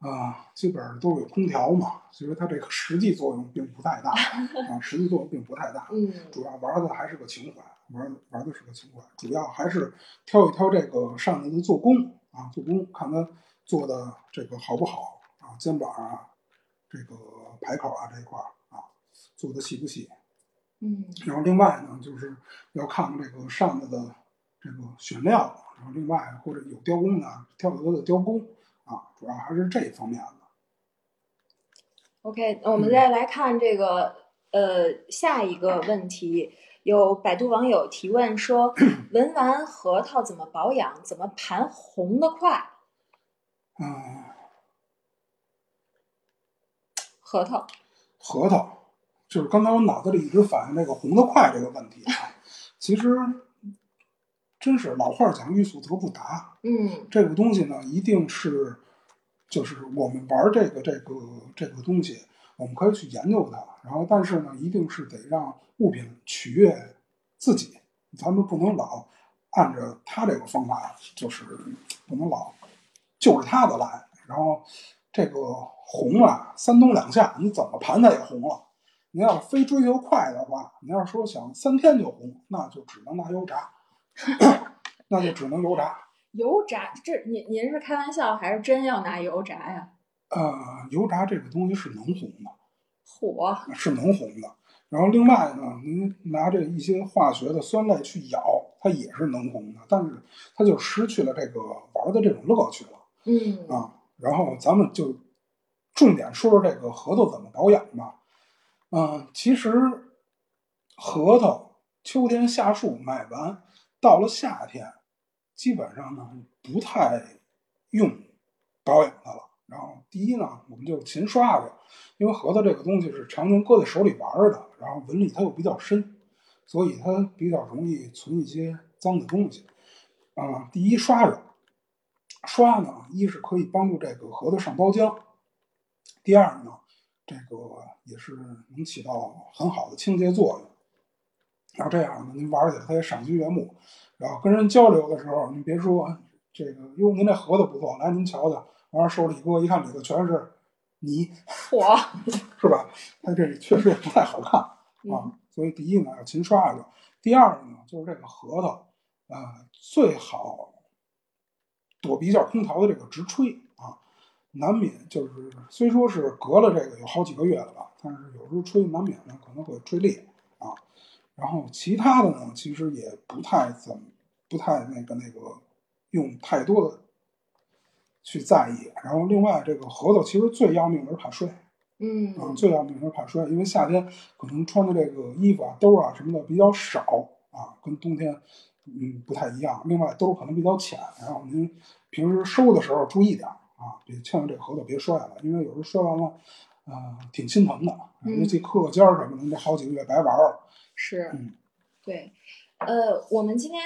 啊、基本上都有空调嘛，所以说它这个实际作用并不太大 啊，实际作用并不太大。嗯主要玩的还是个情怀，玩玩的是个情怀，主要还是挑一挑这个扇子的做工啊，做工看它做的这个好不好啊，肩膀啊，这个排口啊这一块儿啊，做的细不细。嗯然后另外呢，就是要看看这个扇子的这个选料，然后另外或者有雕工的，挑有的雕工啊，主要还是这一方面的。，OK，那我们再来看这个呃，下一个问题，有百度网友提问说，文玩核桃怎么保养？怎么盘红的快？嗯，核桃，核桃，就是刚才我脑子里一直反映这个红的快这个问题啊。其实，真是老话讲欲速则不达，嗯这个东西呢，一定是，就是我们玩这个这个这个东西，我们可以去研究它，然后但是呢，一定是得让物品取悦自己，咱们不能老按着他这个方法，就是不能老就是他的来，然后这个红啊，三冬两夏，你怎么盘它也红了。您要非追求快的话，您要是说想三天就红，那就只能拿油炸，那就只能油炸。油炸，这您您是开玩笑还是真要拿油炸呀？呃，油炸这个东西是能红的，火，是能红的。然后另外呢，您拿这一些化学的酸类去咬，它也是能红的，但是它就失去了这个玩的这种乐趣了嗯啊。然后咱们就重点说说这个核桃怎么保养吧。嗯、其实核桃秋天下树买完，到了夏天，基本上呢不太用保养它了。然后第一呢，我们就勤刷着，因为核桃这个东西是常年搁在手里玩的，然后纹理它又比较深，所以它比较容易存一些脏的东西。啊、第一刷着，刷呢，一是可以帮助这个核桃上包浆，第二呢，这个也是能起到很好的清洁作用。然后这样呢，您玩起来它也赏心悦目。然后跟人交流的时候，您别说这个，哟，您这核桃不错，来您瞧瞧。完了手里一搁，一看里头全是泥，火，是吧？它这确实也不太好看啊。嗯所以第一呢要勤刷着，第二呢就是这个核桃，啊，最好躲避一下空调的这个直吹啊，难免就是虽说是隔了这个有好几个月了吧，但是有时候吹难免呢可能会吹裂啊。然后其他的呢，其实也不太怎么不太那个那个用太多的去在意。然后另外这个核桃其实最要命的是怕摔。嗯啊，最要命是怕摔，因为夏天可能穿的这个衣服啊、兜啊什么的比较少啊，跟冬天嗯不太一样。另外兜可能比较浅，然后您平时收的时候注意点儿啊，别千万这核桃别摔了，因为有时候摔完了，呃，挺心疼的，嗯尤其磕个尖儿什么的，你这好几个月白玩了。是嗯，对，呃，我们今天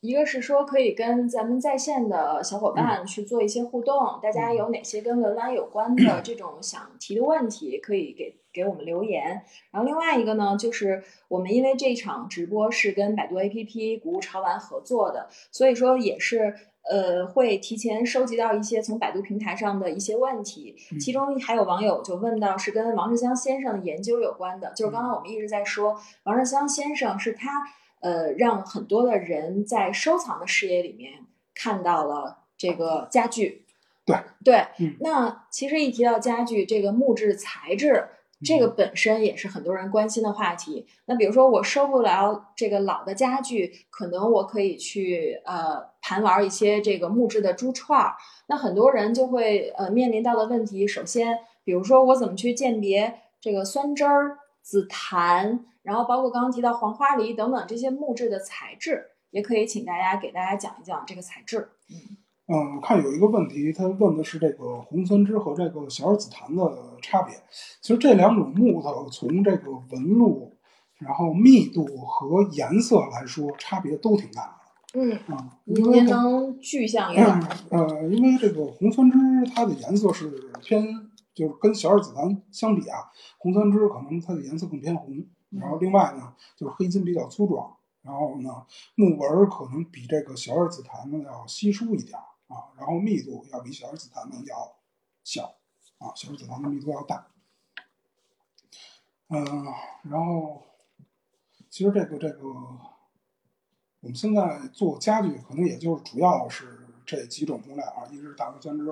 一个是说可以跟咱们在线的小伙伴去做一些互动，大家有哪些跟文玩有关的这种想提的问题，可以给给我们留言。然后另外一个呢，就是我们因为这场直播是跟百度 APP 古物潮玩合作的，所以说也是。呃，会提前收集到一些从百度平台上的一些问题，嗯其中还有网友就问到是跟王世襄先生的研究有关的，就是刚刚我们一直在说，王世襄先生是他呃让很多的人在收藏的视野里面看到了这个家具。对对，嗯那其实一提到家具，这个木质材质。这个本身也是很多人关心的话题。那比如说，我收不了这个老的家具，可能我可以去呃盘玩一些这个木质的珠串儿。那很多人就会呃面临到的问题，首先，比如说我怎么去鉴别这个酸枝儿、紫檀，然后包括刚刚提到黄花梨等等这些木质的材质，也可以请大家给大家讲一讲这个材质。嗯，我看有一个问题，他问的是这个红酸枝和这个小耳紫檀的差别。其实这两种木头从这个纹路、然后密度和颜色来说，差别都挺大的嗯，的啊。您它能具象一点吗？呃，因为这个红酸枝它的颜色是偏，就是跟小耳紫檀相比啊，红酸枝可能它的颜色更偏红。然后另外呢，就是黑金比较粗壮，然后呢，木纹可能比这个小耳紫檀呢要稀疏一点啊，然后密度要比小耳紫檀呢要小啊，小耳紫檀的密度要大。嗯、然后其实这个这个，我们现在做家具可能也就是主要是这几种木料啊，一是大红酸枝，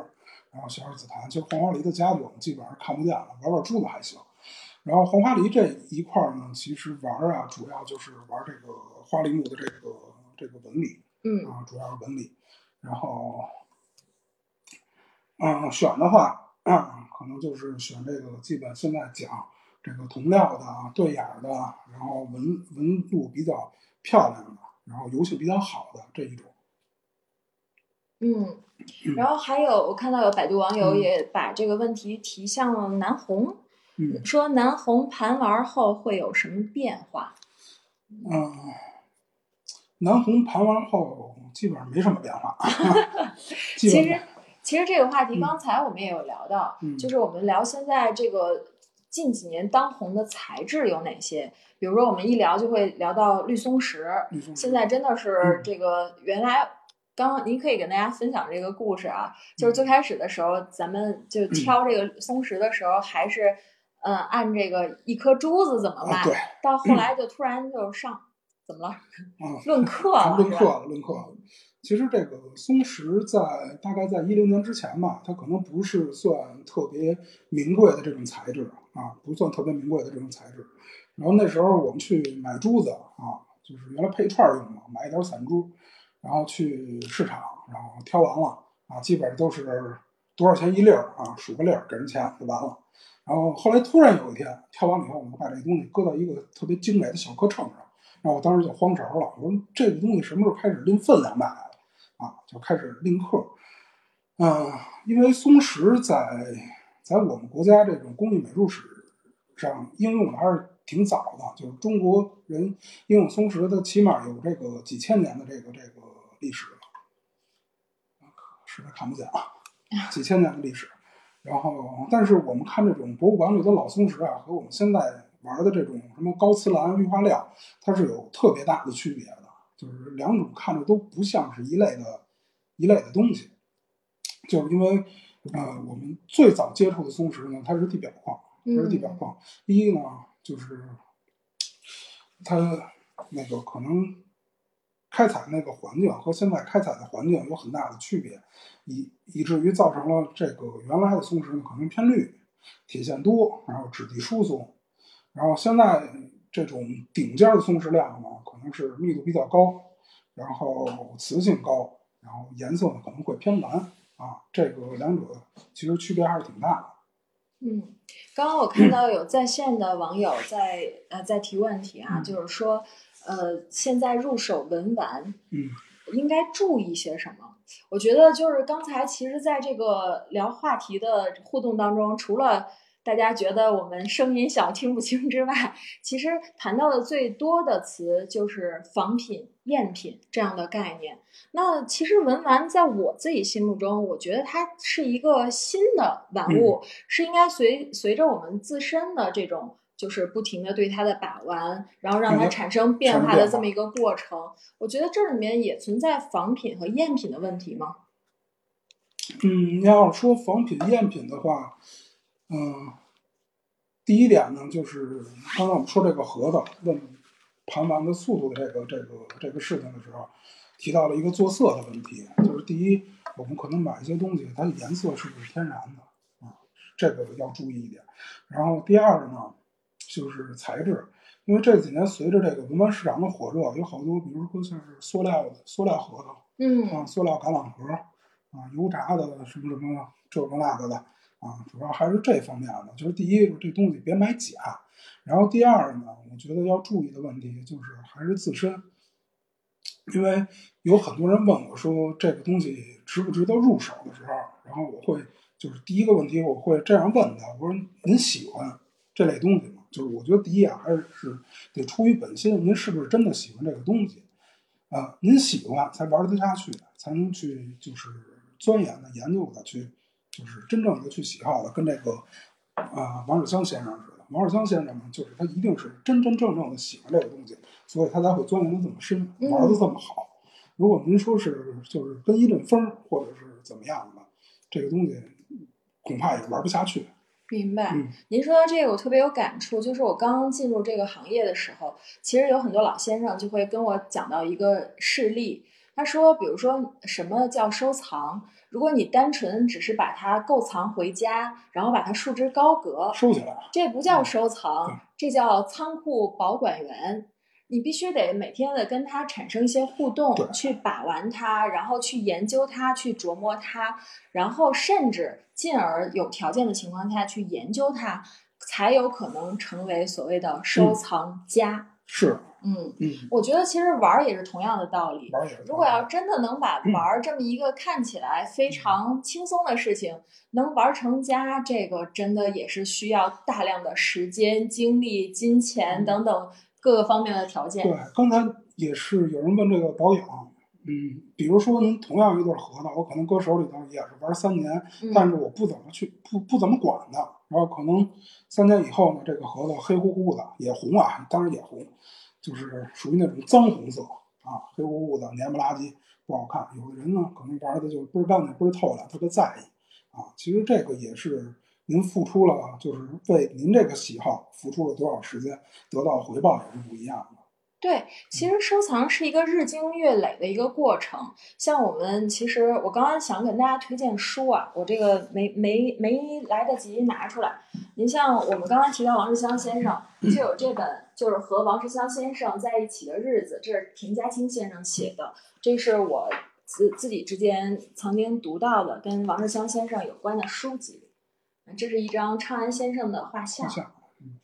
然后小耳紫檀。其实黄花梨的家具我们基本上看不见了，玩玩珠子还行。然后黄花梨这一块儿呢，其实玩儿啊，主要就是玩这个花梨木的这个这个纹理嗯啊，主要是纹理。然后，嗯，选的话，嗯，可能就是选这个，基本现在讲这个铜料的、对眼的，然后纹纹路比较漂亮的，然后油性比较好的这一种。嗯，然后还有我看到有百度网友嗯也把这个问题提向了南红，嗯说南红盘完后会有什么变化？嗯，南红盘完后基本上没什么变化。基其实，其实这个话题嗯刚才我们也有聊到，嗯就是我们聊现在这个近几年当红的材质有哪些？比如说我们一聊就会聊到绿松石，绿松石现在真的是嗯这个原来。刚刚您可以跟大家分享这个故事啊，就是最开始的时候，咱们就挑这个松石的时候，还是嗯按这个一颗珠子怎么卖，啊，对，到后来 就突然就上怎么了？啊，论克了，论克了，论克了。其实这个松石在大概在一零年之前吧，它可能不是算特别名贵的这种材质啊，不算特别名贵的这种材质。然后那时候我们去买珠子啊，就是原来配串儿用嘛，买一点散珠，然后去市场，然后挑完了啊，基本上都是多少钱一粒儿啊，数个粒儿给人钱就完了。然后后来突然有一天跳完了以后，我们把这个东西搁到一个特别精美的小颗秤上，然后我当时就慌神了，我说这个东西什么时候开始拎分量卖了啊？就开始拎克。嗯、因为松石在在我们国家这种工艺美术史上应用的还是挺早的，就是中国人应用松石的起码有这个几千年的这个这个历史了，实在看不见啊，几千年的历史。然后，但是我们看这种博物馆里的老松石啊，和我们现在玩的这种什么高瓷蓝、玉化料，它是有特别大的区别的，就是两种看着都不像是一类的一类的东西。就是因为，呃，我们最早接触的松石呢，它是地表矿，它是地表嗯矿。第一呢，就是它那个可能开采那个环境和现在开采的环境有很大的区别，以以至于造成了这个原来的松石呢可能偏绿，铁线多，然后质地疏松，然后现在这种顶尖的松石量呢，可能是密度比较高，然后磁性高，然后颜色呢可能会偏蓝啊，这个两者其实区别还是挺大的。嗯，刚刚我看到 有在线的网友在呃在提问题啊，嗯就是说呃现在入手文玩，嗯，应该注意些什么？我觉得就是刚才其实在这个聊话题的互动当中，除了大家觉得我们声音小听不清之外，其实谈到的最多的词就是仿品、赝品这样的概念。那其实文玩在我自己心目中，我觉得它是一个新的玩物，是应该随随着我们自身的这种。就是不停的对它的把玩，然后让它产生变化化的这么一个过程。我觉得这里面也存在仿品和赝品的问题吗？嗯，要说仿品、赝品的话，嗯，第一点呢，就是刚才我们说这个盒子问盘完的速度的这个这个这个事情的时候，提到了一个做色的问题，就是第一，我们可能买一些东西，它的颜色是不是天然的啊？这个要注意一点。然后第二呢，就是材质，因为这几年随着这个文玩市场的火热，有好多，比如说像是塑料的塑料盒子，嗯啊，塑料橄榄核啊，油炸的什么什么这个那个的啊，主要还是这方面的。就是第一，这东西别买假；然后第二呢，我觉得要注意的问题就是还是自身，因为有很多人问我说这个东西值不值得入手的时候，然后我会就是第一个问题我会这样问他，我说您喜欢这类东西吗？就是我觉得第一啊，还是得出于本心，您是不是真的喜欢这个东西？啊，您喜欢才玩得下去，才能去就是钻研的、研究的，去就是真正的去喜好的，跟这个啊王世襄先生似的。王世襄先生呢，就是他一定是真真正正的喜欢这个东西，所以他才会钻研的这么深，玩的这么好。如果您说是就是跟一阵风，或者是怎么样的，这个东西恐怕也玩不下去。明白。嗯您说到这个，我特别有感触。就是我刚刚进入这个行业的时候，其实有很多老先生就会跟我讲到一个事例。他说，比如说什么叫收藏？如果你单纯只是把它购藏回家，然后把它束之高阁，收起来，这不叫嗯收藏，这叫仓库保管员。你必须得每天的跟它产生一些互动，去把玩它，然后去研究它，去琢磨它，然后甚至进而有条件的情况下去研究它。才有可能成为所谓的收藏家。是，嗯，嗯，我觉得其实玩儿也是同样的道理。玩儿也是。如果要真的能把玩儿这么一个看起来非常轻松的事情能玩成家，这个真的也是需要大量的时间、精力、金钱等等各个方面的条件。对，刚才也是有人问这个保养，嗯，比如说您同样一对核桃，我可能搁手里头也是玩三年，嗯但是我不怎么去不不怎么管它，然后可能三年以后呢，这个核桃黑乎乎的也红啊，当然也红，就是属于那种脏红色啊，黑乎乎的黏不拉几不好看。有的人呢，可能玩的就倍儿干净倍儿透亮，特别在意啊。其实这个也是您付出了，就是为您这个喜好付出了多少时间，得到的回报也是不一样的。对，其实收藏是一个日积月累的一个过程。像我们，其实我刚刚想给大家推荐书啊，我这个没没没来得及拿出来。您像我们刚刚提到王世襄先生，就有这本就是和王世襄先生在一起的日子，这是田家清先生写的，这是我自自己之间曾经读到的跟王世襄先生有关的书籍。这是一张昌安先生的画像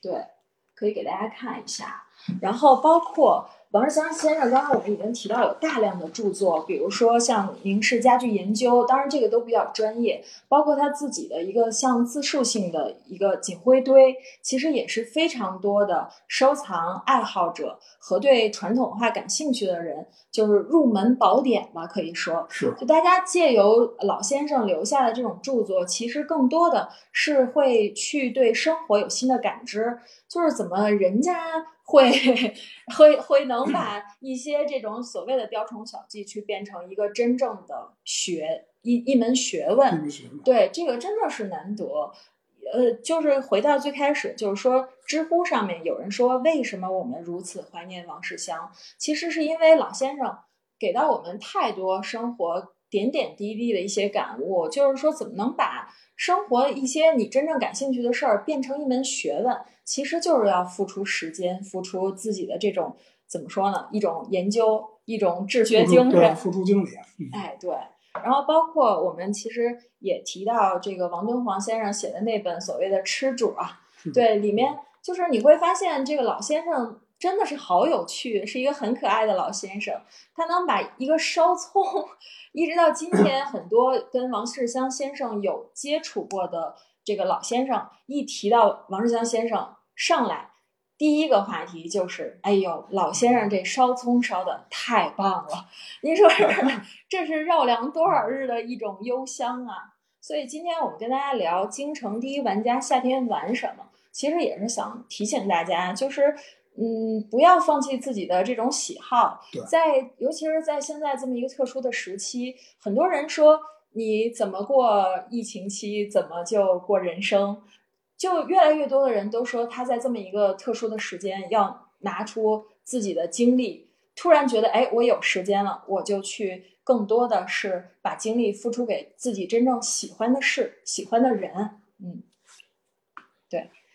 对，可以给大家看一下。然后包括王世襄先生，刚刚我们已经提到有大量的著作，比如说像《明式家具研究》，当然这个都比较专业，包括他自己的一个像自述性的一个锦灰堆，其实也是非常多的收藏爱好者和对传统文化感兴趣的人，就是入门宝典吧，可以说。是就大家借由老先生留下的这种著作，其实更多的是会去对生活有新的感知，就是怎么人家会 会会能把一些这种所谓的雕虫小技，去变成一个真正的学一一门学问。对，这个真的是难得。呃，就是回到最开始，就是说，知乎上面有人说，为什么我们如此怀念王世襄？其实是因为老先生给到我们太多生活点点滴滴的一些感悟，就是说，怎么能把生活一些你真正感兴趣的事儿变成一门学问？其实就是要付出时间，付出自己的这种怎么说呢？一种研究，一种治学精神对。付出精力，嗯，哎，对。然后包括我们其实也提到这个王敦煌先生写的那本所谓的《吃主》啊，对，里面就是你会发现这个老先生真的是好有趣，是一个很可爱的老先生。他能把一个烧葱，一直到今天，很多跟王世襄先生有接触过的这个老先生，一提到王世襄先生上来。第一个话题就是，哎呦，老先生这烧葱烧的太棒了，您说是 这是绕梁多少日的一种幽香啊！所以今天我们跟大家聊京城第一玩家夏天玩什么，其实也是想提醒大家，就是嗯，不要放弃自己的这种喜好对，在尤其是在现在这么一个特殊的时期，很多人说你怎么过疫情期，怎么就过人生。就越来越多的人都说，他在这么一个特殊的时间，要拿出自己的精力，突然觉得，哎，我有时间了，我就去更多的是把精力付出给自己真正喜欢的事、喜欢的人。嗯，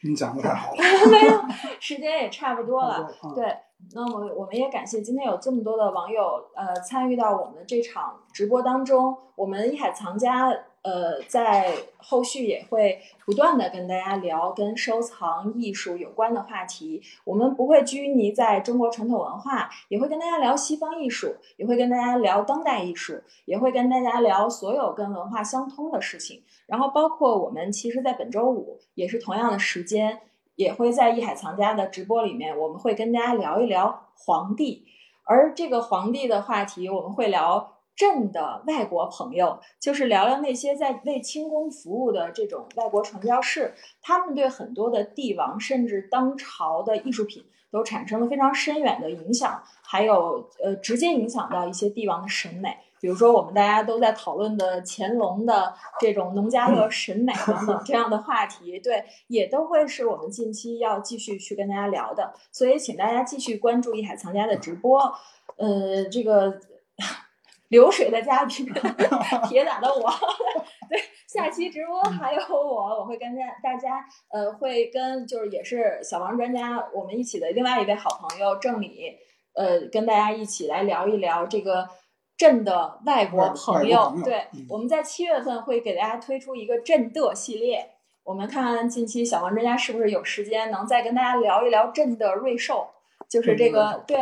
您讲的太好了，没有，时间也差不多了。嗯对，那么我们也感谢今天有这么多的网友呃参与到我们这场直播当中。我们一海藏家呃在后续也会不断的跟大家聊跟收藏艺术有关的话题。我们不会拘泥在中国传统文化，也会跟大家聊西方艺术，也会跟大家聊当代艺术，也会跟大家聊所有跟文化相通的事情。然后包括我们其实，在本周五也是同样的时间。也会在艺海藏家的直播里面，我们会跟大家聊一聊皇帝，而这个皇帝的话题，我们会聊朕的外国朋友，就是聊聊那些在为清宫服务的这种外国传教士，他们对很多的帝王甚至当朝的艺术品都产生了非常深远的影响，还有呃直接影响到一些帝王的审美。比如说，我们大家都在讨论的乾隆的这种农家乐审美等等这样的话题，对，也都会是我们近期要继续去跟大家聊的。所以，请大家继续关注艺海藏家的直播。呃，这个流水的嘉宾，铁打的我，对，下期直播还有我，我会跟大大家，呃，会跟就是也是小王专家我们一起的另外一位好朋友郑理，呃，跟大家一起来聊一聊这个。朕的外国朋友，朋友对，嗯我们在七月份会给大家推出一个朕的系列，我们看看近期小王专家是不是有时间能再跟大家聊一聊朕的瑞兽，就是这个对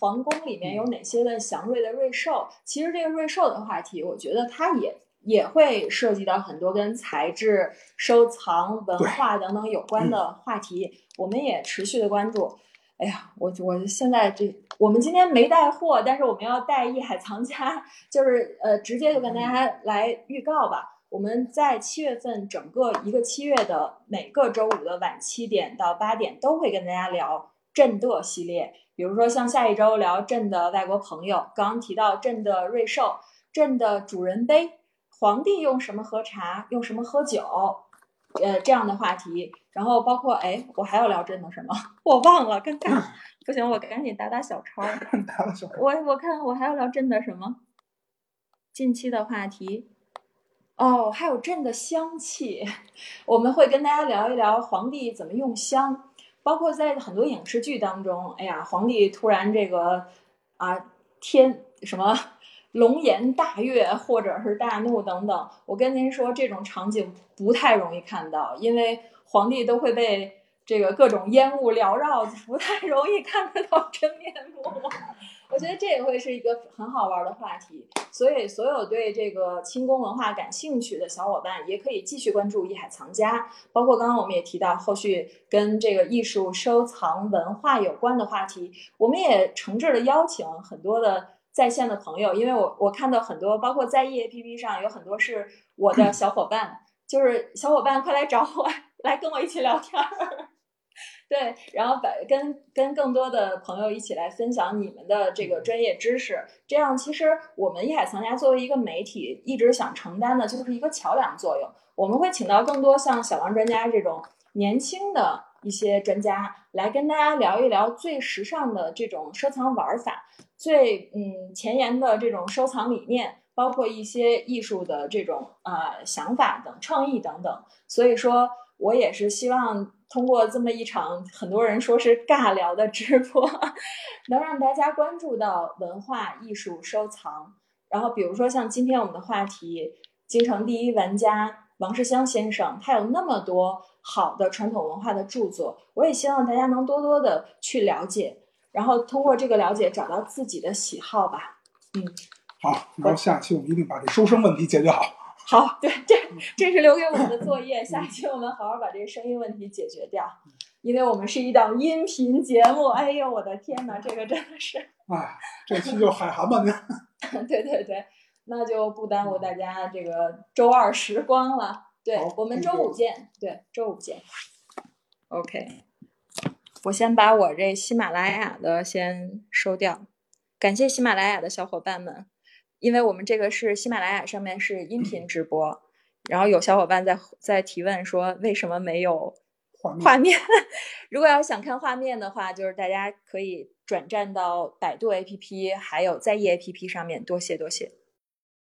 皇宫里面有哪些的祥瑞的瑞兽。其实这个瑞兽的话题，我觉得它也也会涉及到很多跟材质、收藏、文化等等有关的话题，我们也持续的关注。哎呀，我我现在这我们今天没带货，但是我们要带艺海藏家，就是呃，直接就跟大家来预告吧。我们在七月份整个一个七月的每个周五的晚七点到八点，都会跟大家聊朕的系列。比如说像下一周聊朕的外国朋友，刚刚提到朕的瑞兽、朕的主人杯、皇帝用什么喝茶、用什么喝酒，呃这样的话题。然后包括哎，我还要聊朕的什么？我忘了，尴尬，不行，我赶紧打打小抄。打打小抄。我我看我还要聊朕的什么？近期的话题。哦，还有朕的香气，我们会跟大家聊一聊皇帝怎么用香，包括在很多影视剧当中，哎呀，皇帝突然这个啊天什么龙颜大悦或者是大怒等等，我跟您说，这种场景不太容易看到，因为。皇帝都会被这个各种烟雾缭绕，不太容易看得到真面目。我觉得这也会是一个很好玩的话题，所以所有对这个清宫文化感兴趣的小伙伴，也可以继续关注艺海藏家。包括刚刚我们也提到，后续跟这个艺术收藏文化有关的话题，我们也诚挚的邀请很多的在线的朋友，因为我我看到很多，包括在艺 APP 上有很多是我的小伙伴，就是小伙伴快来找我。来跟我一起聊天儿，对，然后把跟跟更多的朋友一起来分享你们的这个专业知识，这样其实我们艺海藏家作为一个媒体，一直想承担的就是一个桥梁作用。我们会请到更多像小王专家这种年轻的一些专家来跟大家聊一聊最时尚的这种收藏玩法，最嗯前沿的这种收藏理念，包括一些艺术的这种呃想法等创意等等。所以说。我也是希望通过这么一场很多人说是尬聊的直播，能让大家关注到文化艺术收藏。然后，比如说像今天我们的话题，京城第一玩家王世襄先生，他有那么多好的传统文化的著作，我也希望大家能多多的去了解，然后通过这个了解找到自己的喜好吧。嗯，好，然后下期我们一定把这收声问题解决好。好，对，这这是留给我们的作业。下期我们好好把这个声音问题解决掉，因为我们是一档音频节目。哎呦，我的天哪，这个真的是……哎，这期就海涵吧您。对对对，那就不耽误大家这个周二时光了。对我们周五见。对，周五见。OK，我先把我这喜马拉雅的先收掉，感谢喜马拉雅的小伙伴们。因为我们这个是喜马拉雅上面是音频直播，然后有小伙伴在在提问说为什么没有画面？如果要想看画面的话，就是大家可以转战到百度 APP，还有在易 APP 上面。多谢多谢。